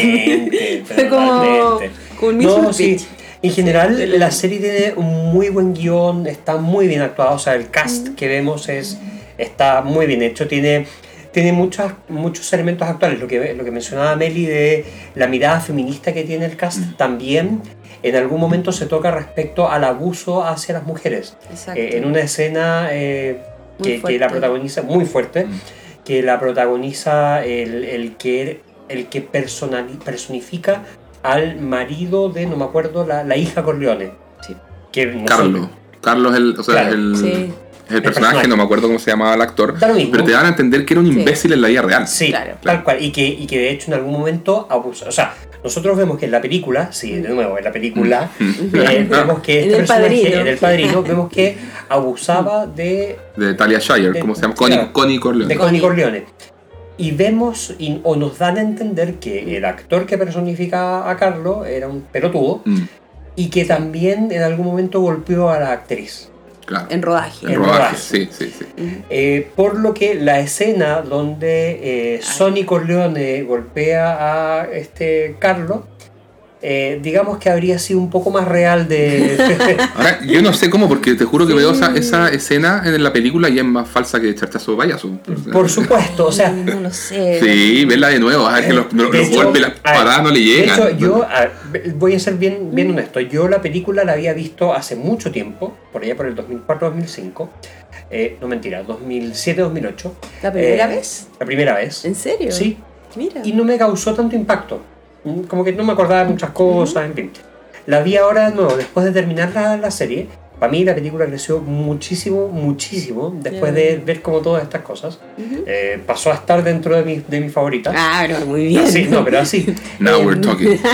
Fue como, como el mismo No, sí. En general, la serie tiene un muy buen guion, está muy bien actuado. O sea, el cast que vemos es está muy bien hecho. Tiene, tiene muchas, muchos elementos actuales. Lo que, lo que mencionaba Meli de la mirada feminista que tiene el cast también. En algún momento se toca respecto al abuso hacia las mujeres. Eh, en una escena eh, que, la protagoniza, muy fuerte, que la protagoniza el, el que, el que personali- personifica al marido de, no me acuerdo, la, la hija Corleone. Sí. Que Carlos. Carlos el, o sea, Claro. es el, Sí. El El personaje, personaje. no me acuerdo cómo se llamaba el actor. Pero te dan a entender que era un Sí. imbécil en la vida real. Sí, Claro. tal cual. Y que, y que de hecho en algún momento abusa. O sea, nosotros vemos que en la película, sí, de nuevo, en la película, eh, vemos que En este El personaje, Padrino. en el padrino, vemos que abusaba de De Talia Shire, De- ¿cómo se llama? Connie, claro. Connie Corleone. de Connie Corleone. Y vemos, y- o nos dan a entender que el actor que personifica a Carlos era un pelotudo Mm, y que también en algún momento golpeó a la actriz. Claro. En rodaje. En en rodaje, rodaje. sí, sí, sí. Eh, por lo que la escena donde eh, Sonny Corleone golpea a este Carlos, eh, digamos que habría sido un poco más real de... Ahora, yo no sé cómo, porque te juro que veo esa, esa escena en la película y es más falsa que Charchazo de Payaso. por supuesto, o sea... no lo sé. Sí, verla de nuevo, a ver que los, los- De los hecho, golpes, las ver, paradas no le De llegan. hecho, yo a- voy a ser bien, bien honesto. Yo la película la había visto hace mucho tiempo, por allá por el 2004-2005. Eh, no mentira, 2007-2008. ¿La primera Eh, vez? La primera vez. ¿En serio? Sí. Mira. Y no me causó tanto impacto. Mm, Como que no me acordaba de muchas cosas, en fin. La vi ahora de nuevo, después de terminar la, la serie. Para mí la película creció muchísimo, muchísimo, después Ya. de ver como todas estas cosas. Eh, pasó a estar dentro de mis de mis favoritas. Claro, muy bien. Sí, no, pero así. Now we're talking.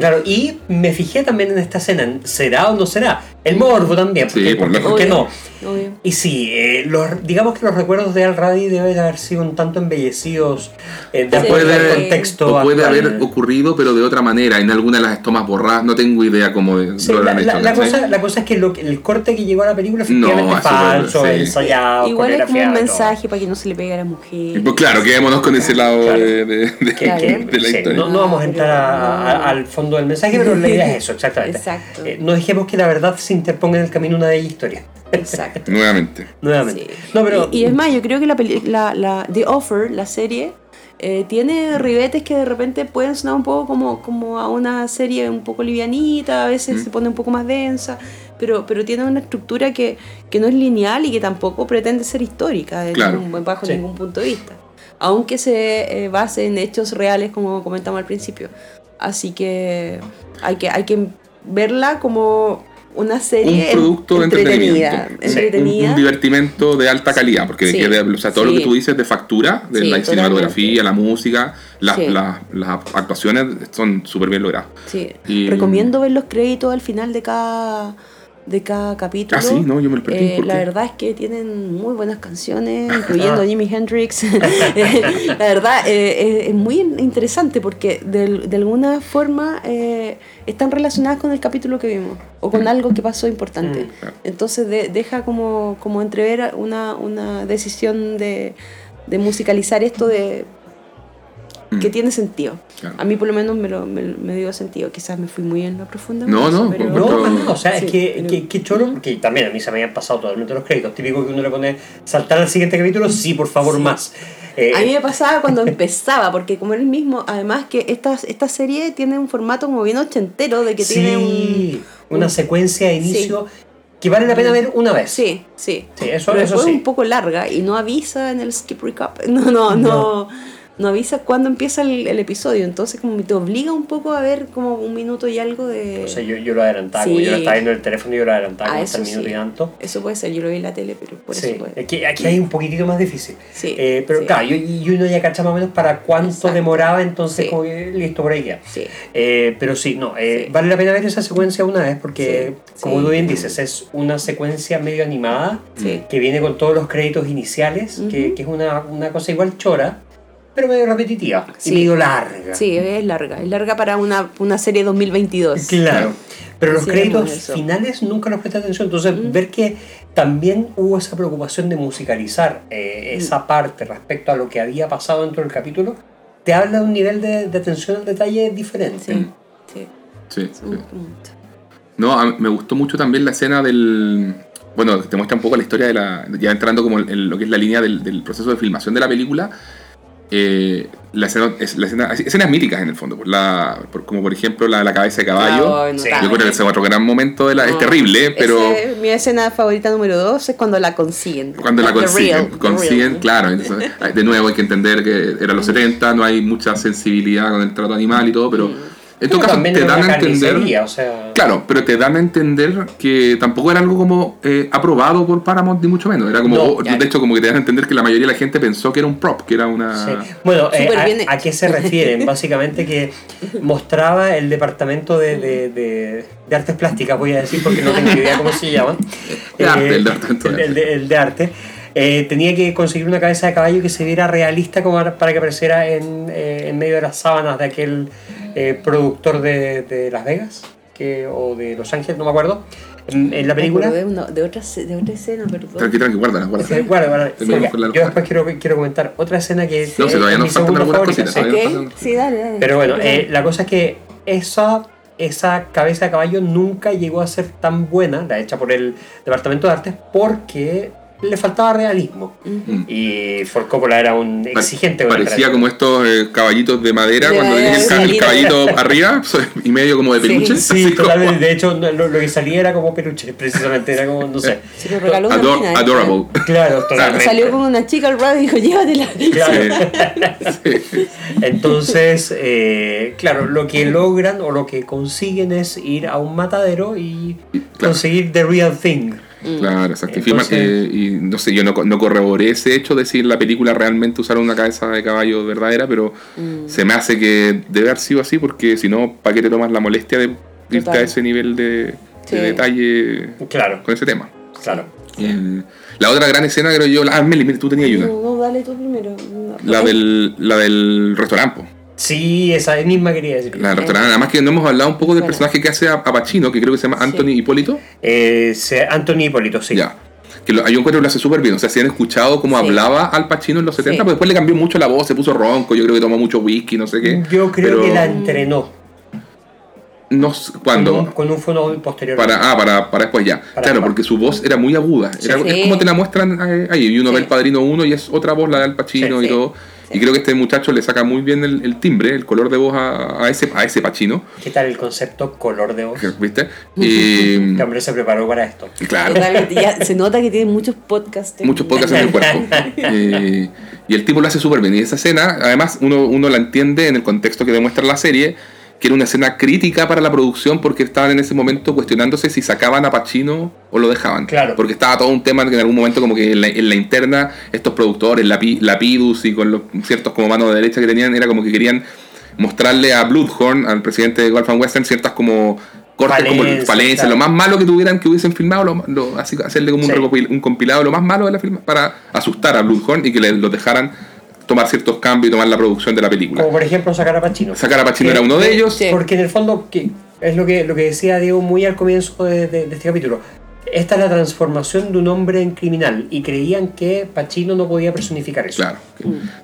Claro, y me fijé también en esta escena, ¿será o no será? El morbo también, Sí, porque, por porque- lógica. ¿por qué no? Obvio. Y sí, eh, los, digamos que los recuerdos de Al Radi deben haber sido un tanto embellecidos eh, de Sí, acuerdo puede- al contexto O puede actual. haber ocurrido, pero de otra manera, en alguna de las tomas borradas, no tengo idea cómo Sí, lo la, la- hecho. la ¿cachai? cosa, la cosa es que lo el corte que llegó a la película efectivamente No, es falso, sí. ensayado, Igual es como un mensaje para que no se le pegue a la mujer. Pues claro, quedémonos con ese lado Claro. de, de- de- Claro. de la sí, historia. no, no vamos a entrar a- a- al fondo del mensaje, pero la idea es eso, exactamente. Exacto. Eh, no dejemos que la verdad se interponga en el camino de una bella historia. Exacto. Nuevamente. Nuevamente. Sí. No, pero. y, y es más, yo creo que la, la, la The Offer, la serie, eh, tiene ribetes que de repente pueden sonar un poco como, como a una serie un poco livianita, a veces Mm. se pone un poco más densa, pero, pero tiene una estructura que, que no es lineal y que tampoco pretende ser histórica Claro. ningún- bajo Sí. ningún punto de vista. Aunque se eh, base en hechos reales, como comentamos al principio. Así que hay que, hay que verla como una Un serie producto de entretenida. entretenimiento. Un, entretenida. un divertimento de alta calidad, porque Sí. de- o sea, todo lo que tú dices de factura, de Sí, la cinematografía, totalmente. la música, las, Sí. las- las actuaciones son súper bien logradas. Sí. Y- Recomiendo ver los créditos al final de cada, de cada capítulo. Ah, sí, no, yo me lo perdí. Eh, ¿por la verdad es que tienen muy buenas canciones, incluyendo a Jimi Hendrix. la verdad eh, es, es muy interesante porque de, de alguna forma eh, están relacionadas con el capítulo que vimos o con algo que pasó importante. Mm. Entonces de- deja como, como entrever una, una decisión de, de musicalizar esto de que Mm, tiene sentido. claro. A mí por lo menos me, lo, me, me dio sentido. Quizás me fui muy en la profunda. No, no, pero- no, No, o sea, Sí, es que, pero- que, que choro, porque también a mí se me habían pasado totalmente los créditos. Típico que uno le pone saltar al siguiente capítulo, sí, por favor, Sí. más. Eh, A mí me pasaba cuando empezaba, porque como era el mismo, además que esta, esta serie tiene un formato como bien ochentero, de que tiene sí, un... una un- secuencia de inicio que vale la pena ver una vez. Sí, sí. Sí, eso, Pero eso sí. un poco larga y no avisa en el skip recap. No, no, no. No avisa cuándo empieza el, el episodio. Entonces como te obliga un poco a ver como un minuto y algo de... O sea, yo, yo lo adelantaba, Sí. yo lo estaba viendo en el teléfono y yo lo adelantaba Ah, hasta el minuto sí. y tanto. Eso puede ser, yo lo vi en la tele, pero por Sí, eso puede. aquí, aquí hay un poquitito más difícil. Sí, Eh, pero sí. claro, yo, y uno ya cacha más o menos para cuánto Exacto. demoraba, entonces como que listo por ahí queda. Sí. Eh, pero sí, no, eh, vale la pena ver esa secuencia una vez porque, como tú bien dices, es una secuencia medio animada que viene con todos los créditos iniciales, que, Ujú. que es una, una cosa igual chora, pero medio repetitiva Sí. y medio larga. Sí, es larga. Es larga para una, una serie 2022. Claro. Pero los Consideremos créditos finales nunca los presté atención. Entonces, Mm. ver que también hubo esa preocupación de musicalizar eh, Mm. esa parte respecto a lo que había pasado dentro del capítulo, te habla de un nivel de, de atención al detalle diferente. Sí, sí. Sí, sí. No, a- me gustó mucho también la escena del. Bueno, te muestra un poco la historia de la. Ya entrando como en lo que es la línea del, del proceso de filmación de la película. Eh, la escena, es, la escena, escenas míticas en el fondo. por la, por- como por ejemplo la, la cabeza de caballo. Sí. Yo creo que ese es otro gran momento de la. es No, terrible, pero. ese- mi escena favorita número dos es cuando la consiguen. Cuando la consiguen, real, consiguen, real. claro. entonces, de nuevo hay que entender que eran los 70, no hay mucha sensibilidad con el trato animal y todo, pero en todo caso te dan a entender. carnicería, o sea, Claro, pero te dan a entender que tampoco era algo como eh, aprobado por Paramount, ni mucho menos. Era como, No, o- ya. de hecho, como que te dan a entender que la mayoría de la gente pensó que era un prop, que era una. Sí. Bueno, eh, a, qué se refieren? Básicamente que mostraba el departamento de, de- de- de artes plásticas, voy a decir, porque no tengo idea cómo se llaman. De arte, el departamento de el, el de, el de arte. Eh, tenía que conseguir una cabeza de caballo que se viera realista como para que apareciera en, eh, en medio de las sábanas de aquel eh, productor de, de Las Vegas que, o de Los Ángeles, no me acuerdo, en, en la película. De, una- de, otra, se- de otra escena, perdón. Tranqui, tranqui, guárdala, guárdala. Sí, guarda, Yo después quiero, quiero comentar otra escena que No, es si todavía mi nos faltan algunas cositas, sí. dale, dale. Pero bueno, eh, la cosa es que esa, esa cabeza de caballo nunca llegó a ser tan buena, la hecha por el Departamento de Artes, porque le faltaba realismo. Y Ford Coppola era un exigente Parecía como estos eh, caballitos de madera De cuando tienes el, ca- el caballito arriba y medio como de peluche. Sí, como- totalmente. De hecho, lo, lo que salía era como peluche, precisamente. Era como, no sé. Se lo regaló una Ador- mina, ¿eh? adorable. Claro, totalmente. Salió con una chica al radio y dijo, llévatela. Claro. Sí. Entonces, eh, claro, lo que logran o lo que consiguen es ir a un matadero y Claro. conseguir the real thing. Claro, exacto. Y, firma- Entonces- y no sé, yo no, co- no corroboré ese hecho de si en la película realmente usaron una cabeza de caballo verdadera, pero Mm. se me hace que debe haber sido así, porque si no, ¿para qué te tomas la molestia de irte Total. a ese nivel de, detalle Claro, con ese tema? claro. La otra gran escena, creo yo, la- ah, Meli, tú tenías una. No, no, dale tú primero. La del, la del restaurante. Sí, esa misma quería decir. La restaurante. Además que no hemos hablado un poco del personaje que hace a, a Pacino, que creo que se llama Anthony Sí. Hipólito. Eh, Anthony Hipólito, sí. Ya. Que lo, yo encuentro que lo hace súper bien. O sea, si han escuchado cómo Sí. hablaba Al Pacino en los 70, Sí. pues después le cambió mucho la voz, se puso ronco. Yo creo que tomó mucho whisky, no sé qué. Yo creo Pero que la entrenó. No Con cuándo. un, con un fono posterior. Para, ah, para, para después ya. Para claro, porque su voz era muy aguda. Era-. Es como te la muestran eh, ahí. Y uno ve el padrino 1 y es otra voz, la de Al Pacino y sí. Y creo que este muchacho le saca muy bien el, el timbre, el color de voz a, a ese, a ese Pachino. ¿Qué tal el concepto color de voz? ¿Viste? Y, Este hombre se preparó para esto. claro. Totalmente, ya se nota que tiene muchos podcasts. muchos podcasts en el cuerpo. Eh, y el tipo lo hace súper bien. Y esa escena, además, uno, uno la entiende en el contexto que demuestra la serie, que era una escena crítica para la producción porque estaban en ese momento cuestionándose si sacaban a Pacino o lo dejaban. Claro. Porque estaba todo un tema que en algún momento como que en la, en la interna estos productores, la, Pi- la Pidus y con los ciertos como manos de derecha que tenían, era como que querían mostrarle a Bloodhorn, al presidente de Golf and Western, ciertas como cortes como claro. lo más malo que tuvieran que hubiesen filmado, lo, lo- así, hacerle como un, Sí. recopil- un compilado lo más malo de la film para asustar a Bloodhorn y que le, los dejaran tomar ciertos cambios y tomar la producción de la película. Como por ejemplo sacar a Pacino. Sacar a Pacino era uno de ellos. Sí. Porque en el fondo, que es lo que, lo que decía Diego muy al comienzo de, de- de este capítulo. Esta es la transformación de un hombre en criminal y creían que Pacino no podía personificar eso. Claro.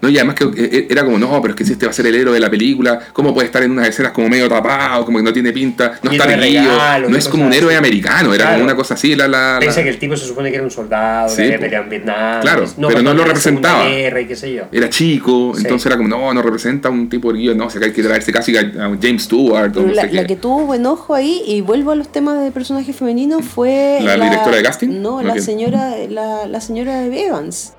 No, y además que eh, era como, no, pero es que si este va a ser el héroe de la película, ¿cómo puede estar en unas escenas como medio tapado, como que no tiene pinta, no Lleno está de erguido, regalos, no y es como un héroe así. americano, era Claro. como una cosa así, la, la, la- Piensa que el tipo se supone que era un soldado, Sí, que había en Vietnam. Claro, pero no lo representaba. Guerra y qué sé yo. era chico, Sí. entonces era como, no, no representa a un tipo erguido, no, o sea que hay que traerse casi a, James Stewart o Pero no la, sé qué. la que tuvo buen ojo ahí, y vuelvo a los temas de personaje femenino, fue. ¿La directora de casting? No, ¿O la quién? señora, la, la señora de Evans.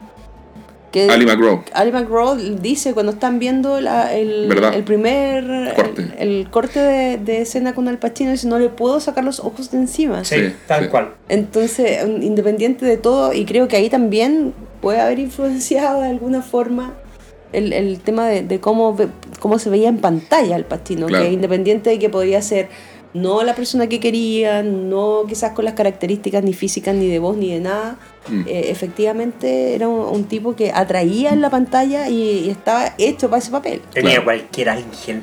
Que Ali McGraw. Ali McGraw dice cuando están viendo la- el, primer Corte. El, el corte de, de escena con Al Pacino, dice no le puedo sacar los ojos de encima. Sí, Sí, tal sí. cual. Entonces, independiente de todo, y creo que ahí también puede haber influenciado de alguna forma el, el tema de, de cómo, ve- cómo se veía en pantalla el Pacino, Claro. que independiente de que podía ser no la persona que quería, no quizás con las características ni físicas, ni de voz, ni de nada, Mm. eh, efectivamente era un, un tipo que atraía en la pantalla y, y estaba hecho para ese papel. Tenía Claro. cualquier ángel.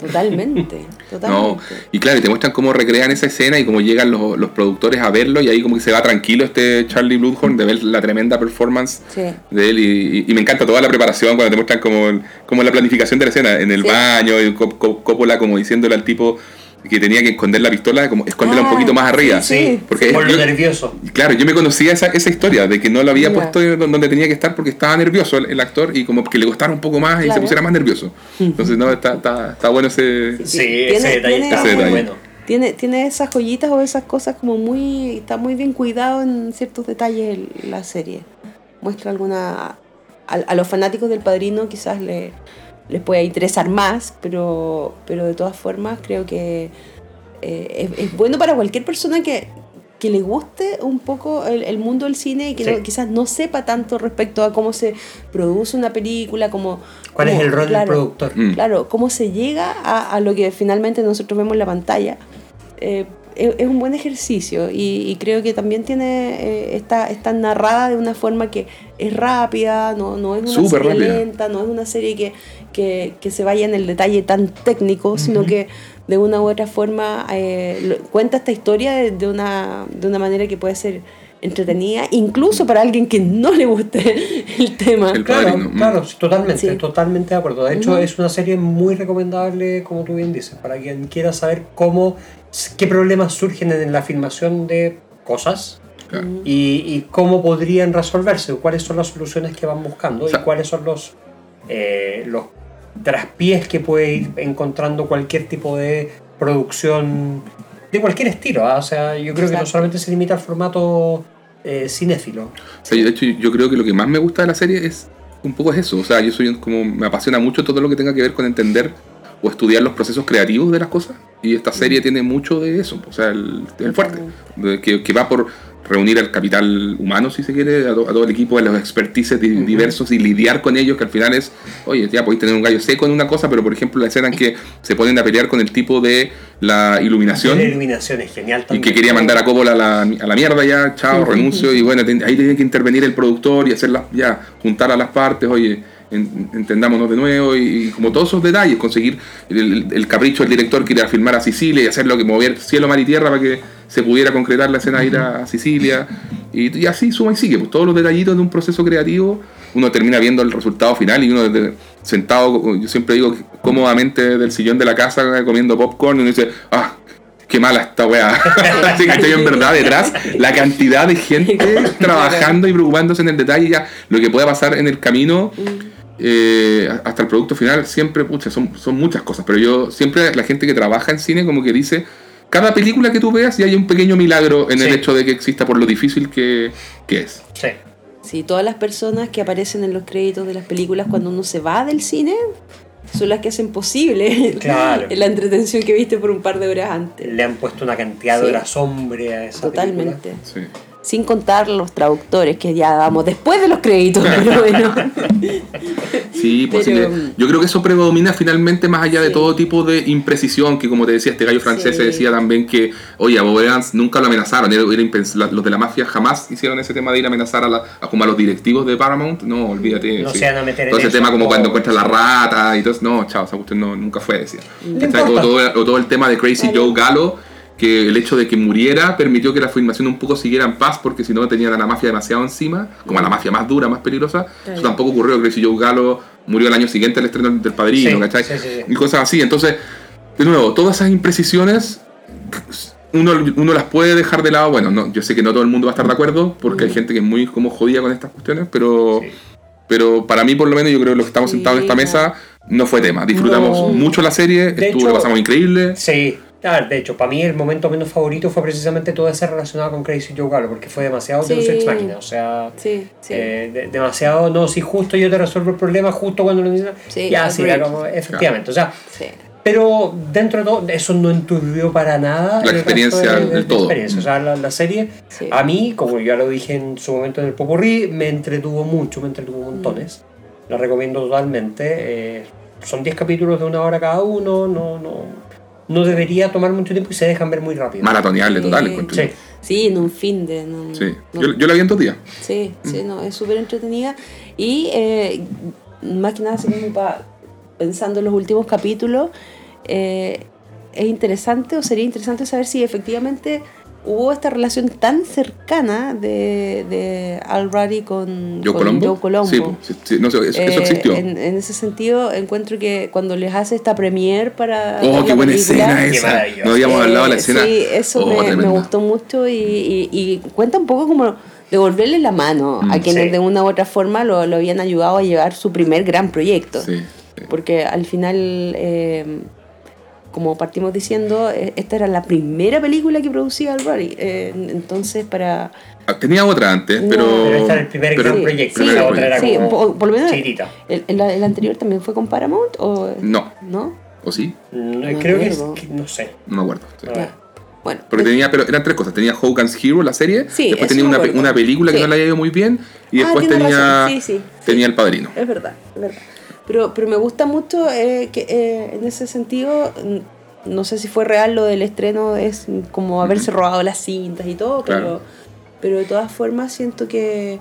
Totalmente, No, y claro, y te muestran cómo recrean esa escena y cómo llegan los, los productores a verlo y ahí como que se va tranquilo este Charlie Bloodhorn de ver la tremenda performance Sí. de él y, y- y me encanta toda la preparación cuando te muestran como, como la planificación de la escena en el Sí. baño y Cop- Cop- Coppola como diciéndole al tipo que tenía que esconder la pistola, como esconderla un Ah, poquito más arriba. sí, Sí, Porque por lo yo- nervioso. Claro, yo me conocía esa, esa historia de que no lo había puesto don- donde tenía que estar porque estaba nervioso el, el actor y como que le costara un poco más y se pusiera más nervioso. Entonces, no, está, está, está bueno ese... Sí, Tiene- ese detalle tiene- está Ese muy detalle. bueno. Tiene, tiene esas joyitas o esas cosas como muy. Está muy bien cuidado en ciertos detalles el- la serie. Muestra alguna. A, a los fanáticos del padrino quizás le, les pueda interesar más, pero, pero de todas formas creo que eh, es, es bueno para cualquier persona que, que le guste un poco el, el mundo del cine y que Sí. no- quizás no sepa tanto respecto a cómo se produce una película, cómo. ¿Cuál es el rol del productor? Mm. Claro, cómo se llega a, a lo que finalmente nosotros vemos en la pantalla. eh, es, es un buen ejercicio y, y creo que también tiene eh, está, está narrada de una forma que es rápida, no, no es una serie rápida. lenta, no es una serie que, que, que se vaya en el detalle tan técnico, sino Ujú. que de una u otra forma eh, lo- cuenta esta historia de, de una, de una manera que puede ser entretenida, incluso para alguien que no le guste el tema. El Claro, Padrino, mm. claro, totalmente, Sí. totalmente de acuerdo. De hecho, Ujú. es una serie muy recomendable, como tú bien dices, para quien quiera saber cómo, qué problemas surgen en la filmación de cosas Claro. y, y cómo podrían resolverse, cuáles son las soluciones que van buscando O sea- y cuáles son los, eh, los traspiés que puede ir encontrando cualquier tipo de producción de cualquier estilo. ¿ah? O sea, yo creo que no solamente se limita al formato eh, cinéfilo. O sea, yo, de hecho, yo creo que lo que más me gusta de la serie es un poco es eso. O sea, yo soy un- como me apasiona mucho todo lo que tenga que ver con entender o estudiar los procesos creativos de las cosas. Y esta serie tiene mucho de eso. O sea, el, el fuerte. que, que va por reunir al capital humano, si se quiere, a, to- a todo el equipo, a los expertices di- diversos y lidiar con ellos, que al final es, oye, ya podéis tener un gallo seco en una cosa, pero por ejemplo la escena en que se ponen a pelear con el tipo de la iluminación. La iluminación es genial Y también. que quería mandar a Coppola a la, a la mierda ya, chao, renuncio. Y bueno, ten- ahí tiene que intervenir el productor y hacerlas, ya, juntar a las partes, oye, en- entendámonos de nuevo. Y, y como todos esos detalles, conseguir el, capricho del director que ir a filmar a Sicilia y hacerlo que mover cielo, mar y tierra para que se pudiera concretar la escena de ir a Sicilia. Y, y así suma y sigue, pues todos los detallitos de un proceso creativo. Uno termina viendo el resultado final y uno desde- sentado, yo siempre digo cómodamente del sillón de la casa comiendo popcorn y uno dice, ah, qué mala esta weá. Así que estoy en verdad detrás la cantidad de gente trabajando y preocupándose en el detalle, ya lo que pueda pasar en el camino. Eh, hasta el producto final, siempre, pucha, son, son muchas cosas, pero yo siempre, la gente que trabaja en cine como que dice, cada película que tú veas y hay un pequeño milagro en el hecho de que exista por lo difícil que, que es. Sí. Sí, todas las personas que aparecen en los créditos de las películas cuando uno se va del cine son las que hacen posible Claro. la entretención que viste por un par de horas antes. Le han puesto una cantidad de horas hombre a esa Totalmente. película. Sí. Sin contar los traductores que ya damos después de los créditos, pero bueno. Sí, pues Pero- yo creo que eso predomina finalmente más allá de Sí. todo tipo de imprecisión, que como te decía, este gallo francés Sí. se decía también que, oye, a Bob Evans nunca lo amenazaron, los de la mafia jamás hicieron ese tema de ir a amenazar a, la- a como a los directivos de Paramount, no, olvídate. No sí. se van a meter en Todo ese eso, tema como no, cuando encuentran la rata y todo eso, no, chao, esa cuestión no, nunca fue, decía. O todo, o todo el tema de Crazy. Joe Gallo, que el hecho de que muriera permitió que la filmación un poco siguiera en paz, porque si no tenían a la mafia demasiado encima, como a la mafia más dura, más peligrosa. Eso tampoco ocurrió. Crazy Joe Gallo murió el año siguiente al estreno del Padrino, Sí, ¿cachai? sí, sí, sí. Y cosas así. Entonces, de nuevo, todas esas imprecisiones, uno, uno las puede dejar de lado. Bueno, no, yo sé que no todo el mundo va a estar de acuerdo, porque hay gente que es muy como jodida con estas cuestiones, pero... Sí. Pero para mí, por lo menos, yo creo que los que estamos Sí, sentados en esta mesa no fue tema. Disfrutamos No. mucho la serie, De estuvo, hecho- lo pasamos increíble. Sí, claro, de hecho, para mí el momento menos favorito fue precisamente todo ese relacionado con Crazy Joe Gallo, porque fue demasiado Sí. Deus Ex Machina, o sea, Sí, sí. eh, de- demasiado, no, si justo yo te resuelvo el problema justo cuando lo necesitas, Sí, ya, sí, era como, efectivamente, o sea, sí. pero dentro de todo, eso no enturbió para nada La el resto experiencia de- de- del de todo. experiencia. O sea, la, la serie, Sí. a mí, como ya lo dije en su momento en el Popurrí, me entretuvo mucho, me entretuvo montones. La recomiendo totalmente. eh, son 10 capítulos de una hora cada uno, no, no, no debería tomar mucho tiempo y se dejan ver muy rápido. Maratoneable, Sí. total. Sí. Sí, en un fin de. Sí. no- Yo, yo la vi en dos días. Sí, sí, Mm. no, es súper entretenida. Y eh, más que nada, así como pa- pensando en los últimos capítulos, eh, es interesante o sería interesante saber si efectivamente hubo esta relación tan cercana de, de Al Ruddy con, Joe con Colombo. Joe Colombo. Sí, no eso, eso Eh, existió. En, en ese sentido, encuentro que cuando les hace esta premiere para. oh, qué buena película, escena esa. No habíamos hablado de la eh, escena. Sí, eso Oh, me, gustó mucho y, y- y cuenta un poco como devolverle la mano a Mm, quienes sí. de una u otra forma lo, lo habían ayudado a llevar su primer gran proyecto. Sí, sí. Porque al final, eh, como partimos diciendo, eh, esta era la primera película que producía Al Ruddy. Eh, entonces, para... Ah, Tenía otra antes, No. pero. Pero era el primer pero- gran proyecto, Sí, la otra era sí, como por, por lo menos chiquitita. el, el- el anterior también fue con Paramount o No, no ¿o sí? Mm, me Creo que, es, acuerdo. que- no sé. No me acuerdo. sí. Bueno Porque pues- tenía, pero eran tres cosas. Tenía Hogan's Hero, la serie. Sí, después tenía una, una película que no le había ido muy bien. Y Ah, después tenía, sí. tenía El Padrino. Es verdad, es verdad. Pero, pero me gusta mucho eh, que eh, en ese sentido, no sé si fue real lo del estreno, es como haberse robado las cintas y todo, pero, Claro. pero de todas formas siento que,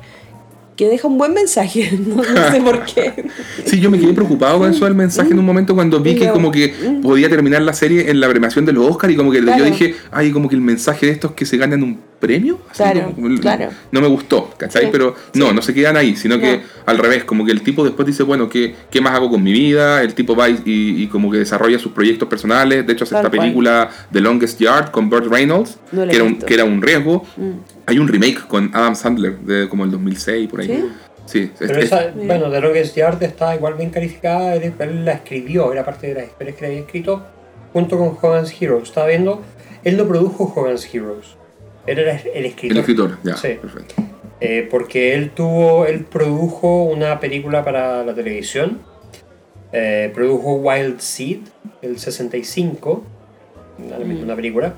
que deja un buen mensaje, no, no sé por qué. Sí, yo me quedé preocupado con eso del mensaje en un momento cuando vi que como que Mm. podía terminar la serie en la premiación de los Oscars y como que Claro. yo dije, ay, como que el mensaje de estos que se ganan un premio. Así Claro, como- claro. No me gustó, ¿cachai? Sí, Pero no, no se quedan ahí, sino que No. al revés, como que el tipo después dice, bueno, ¿qué, qué más hago con mi vida? El tipo va y, y- y como que desarrolla sus proyectos personales. De hecho, hace Tal esta cual. película The Longest Yard con Burt Reynolds, No que, era un, que era un riesgo. Mm. Hay un remake con Adam Sandler de como el 2006, por ahí. ¿Sí? Sí, es- Pero es- esa, bueno, The Longest Yard está igual bien calificada, él, él la escribió, era parte de las historias que le había escrito junto con Hogan's Heroes. Estaba viendo, él no produjo Hogan's Heroes, él era el escritor. el escritor, ya, Sí. perfecto. Eh, porque él tuvo, él produjo una película para la televisión, eh, produjo Wild Seed, el 65, una, una película,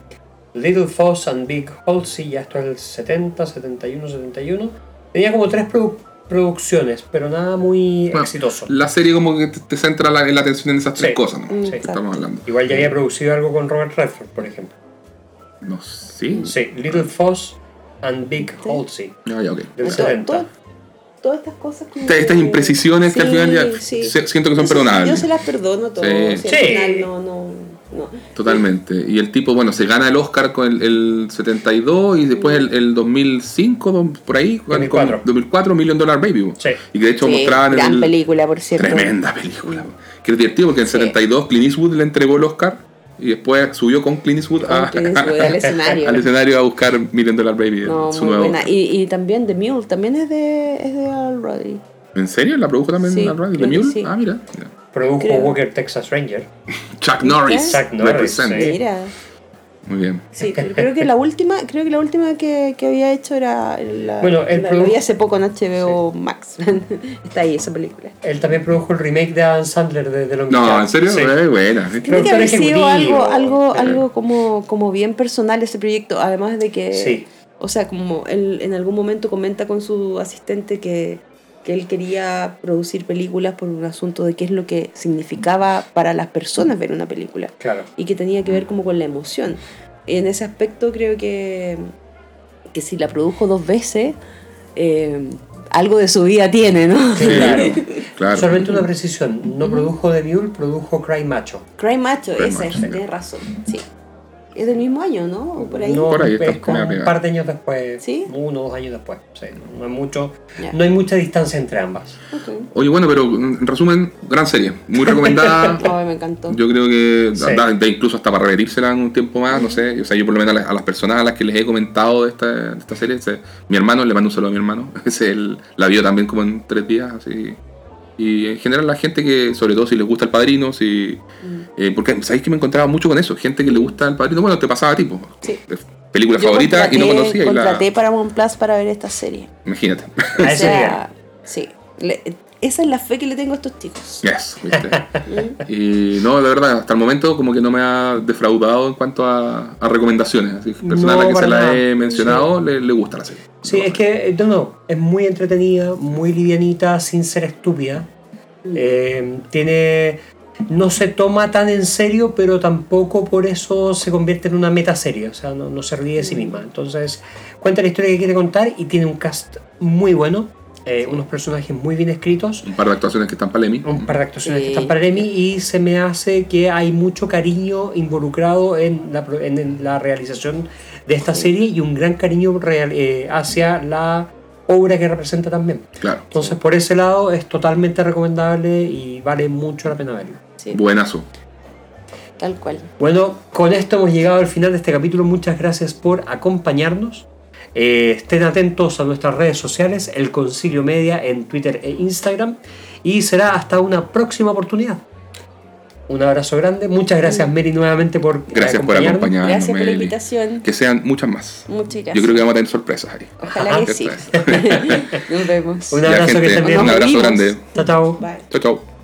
Little Foss and Big Halsey, ya esto es el 70, 71, 71, tenía como tres produ- producciones, pero nada muy Bueno, exitoso. La serie como que te, te centra la, en la atención en esas tres Sí. cosas, ¿no? Mm, Sí. Que estamos hablando. Igual ya había producido algo con Robert Redford, por ejemplo. No, sí. Sí, Little Foss and Big Sí. Halsey, Ya, ya, ok. del Todo- 70. todo- todas estas cosas como Estas, estas que- imprecisiones que al Sí, final ya sí. se- siento que son perdonables. Yo se las perdono todo. Sí. si al Sí. final no, no, no. Totalmente. Y el tipo, bueno, se gana el Oscar con el, el 72 y después el, el 2005, don- por ahí, con- 2004. con 2004, Million Dollar Baby. Sí. Y que de hecho Sí, mostraban en gran el... película, por cierto. Tremenda película. Que es divertido porque en el Sí. 72 Clint Eastwood le entregó el Oscar y después subió con Clint Eastwood, Con a- Clint Eastwood al escenario. al escenario a buscar Million Dollar Baby. No, su muy nuevo buena. Y, y también The Mule, también es de, es de Al Ruddy. ¿En serio? ¿La produjo también Sí, la radio? ¿The Mule? sí. Ah, mira. mira. Produjo Creo. Walker Texas Ranger. Chuck Norris. Chuck Norris, represent. sí. Mira. Muy bien. Sí, pero creo que la última, creo que la última que, que había hecho era la, Bueno, él la, produ- la vi hace poco en HBO Max. Está ahí esa película. Él también produjo el remake de Adam Sandler de, de Long No. ¿en serio? Sí. Eh, buena. Tiene que haber sido algo, algo, Sí. algo como, como bien personal ese proyecto, además de que, Sí. o sea, como él en algún momento comenta con su asistente que, que él quería producir películas por un asunto de qué es lo que significaba para las personas ver una película Claro. y que tenía que ver como con la emoción. En ese aspecto creo que, que si la produjo dos veces, eh, algo de su vida tiene, ¿no? Claro. Claro. Solamente una precisión. No produjo The Mule, produjo Cry Macho. Cry Macho, Cry esa Macho, sí. tienes razón, sí. Es del mismo año, ¿no? O por ahí. No, Por ahí, es como un par de años después. ¿Sí? Uno o dos años después. Sí, no, hay mucho, no hay mucha distancia entre ambas. Oye, bueno, pero en resumen, gran serie. Muy recomendada. Ay, me encantó. Yo creo que Sí. da, da incluso hasta para repetírsela en un tiempo más, no sé. O sea, yo por lo menos a las, a las personas a las que les he comentado de esta, de esta serie, mi hermano, le mando un saludo a mi hermano, ese él la vio también como en tres días, así. Y en general la gente que, sobre todo si les gusta el padrino, si... Mm. eh, porque, ¿sabéis que me encontraba mucho con eso? Gente que le gusta el padrino, bueno, te pasaba tipo. Sí. Película Yo favorita y no contraté- conocía y la... Contraté Paramount Plus para ver esta serie. Imagínate. A O sea, sí. Le- esa es la fe que le tengo a estos chicos. Yes, ¿viste? Y no, de verdad, hasta el momento como que no me ha defraudado en cuanto a, a recomendaciones. Así, que personas No, a las que se la he mencionado le, le gusta la serie. Sí, es que, eh, no, no, es muy entretenida, muy livianita, sin ser estúpida. Eh, tiene. No se toma tan en serio, pero tampoco por eso se convierte en una meta serie. O sea, no, no se ríe de sí misma. Entonces, cuenta la historia que quiere contar y tiene un cast muy bueno, eh, unos personajes muy bien escritos, Un par de actuaciones que están para el Emmy. un par de actuaciones que Sí. están para el Emmy y se me hace que hay mucho cariño involucrado en la, en, en la realización de esta serie y un gran cariño real- eh, hacia la obra que representa también. Claro. Entonces, por ese lado, es totalmente recomendable y vale mucho la pena verlo. Sí, Buenazo. tal cual. Bueno, con esto hemos llegado al final de este capítulo. Muchas gracias por acompañarnos. Eh, estén atentos a nuestras redes sociales, El Concilio Media en Twitter e Instagram. Y será hasta una próxima oportunidad. Un abrazo grande. Muchas gracias, Mary, nuevamente por Gracias por acompañarnos. Gracias por la invitación. Que sean muchas más. Muchas gracias. Yo creo que vamos a tener sorpresas ahí. Ojalá que sí. Nos vemos. Un Ya, abrazo, que gente, estén bien. un abrazo grande. Chao, chao. Bye. Chau, chau.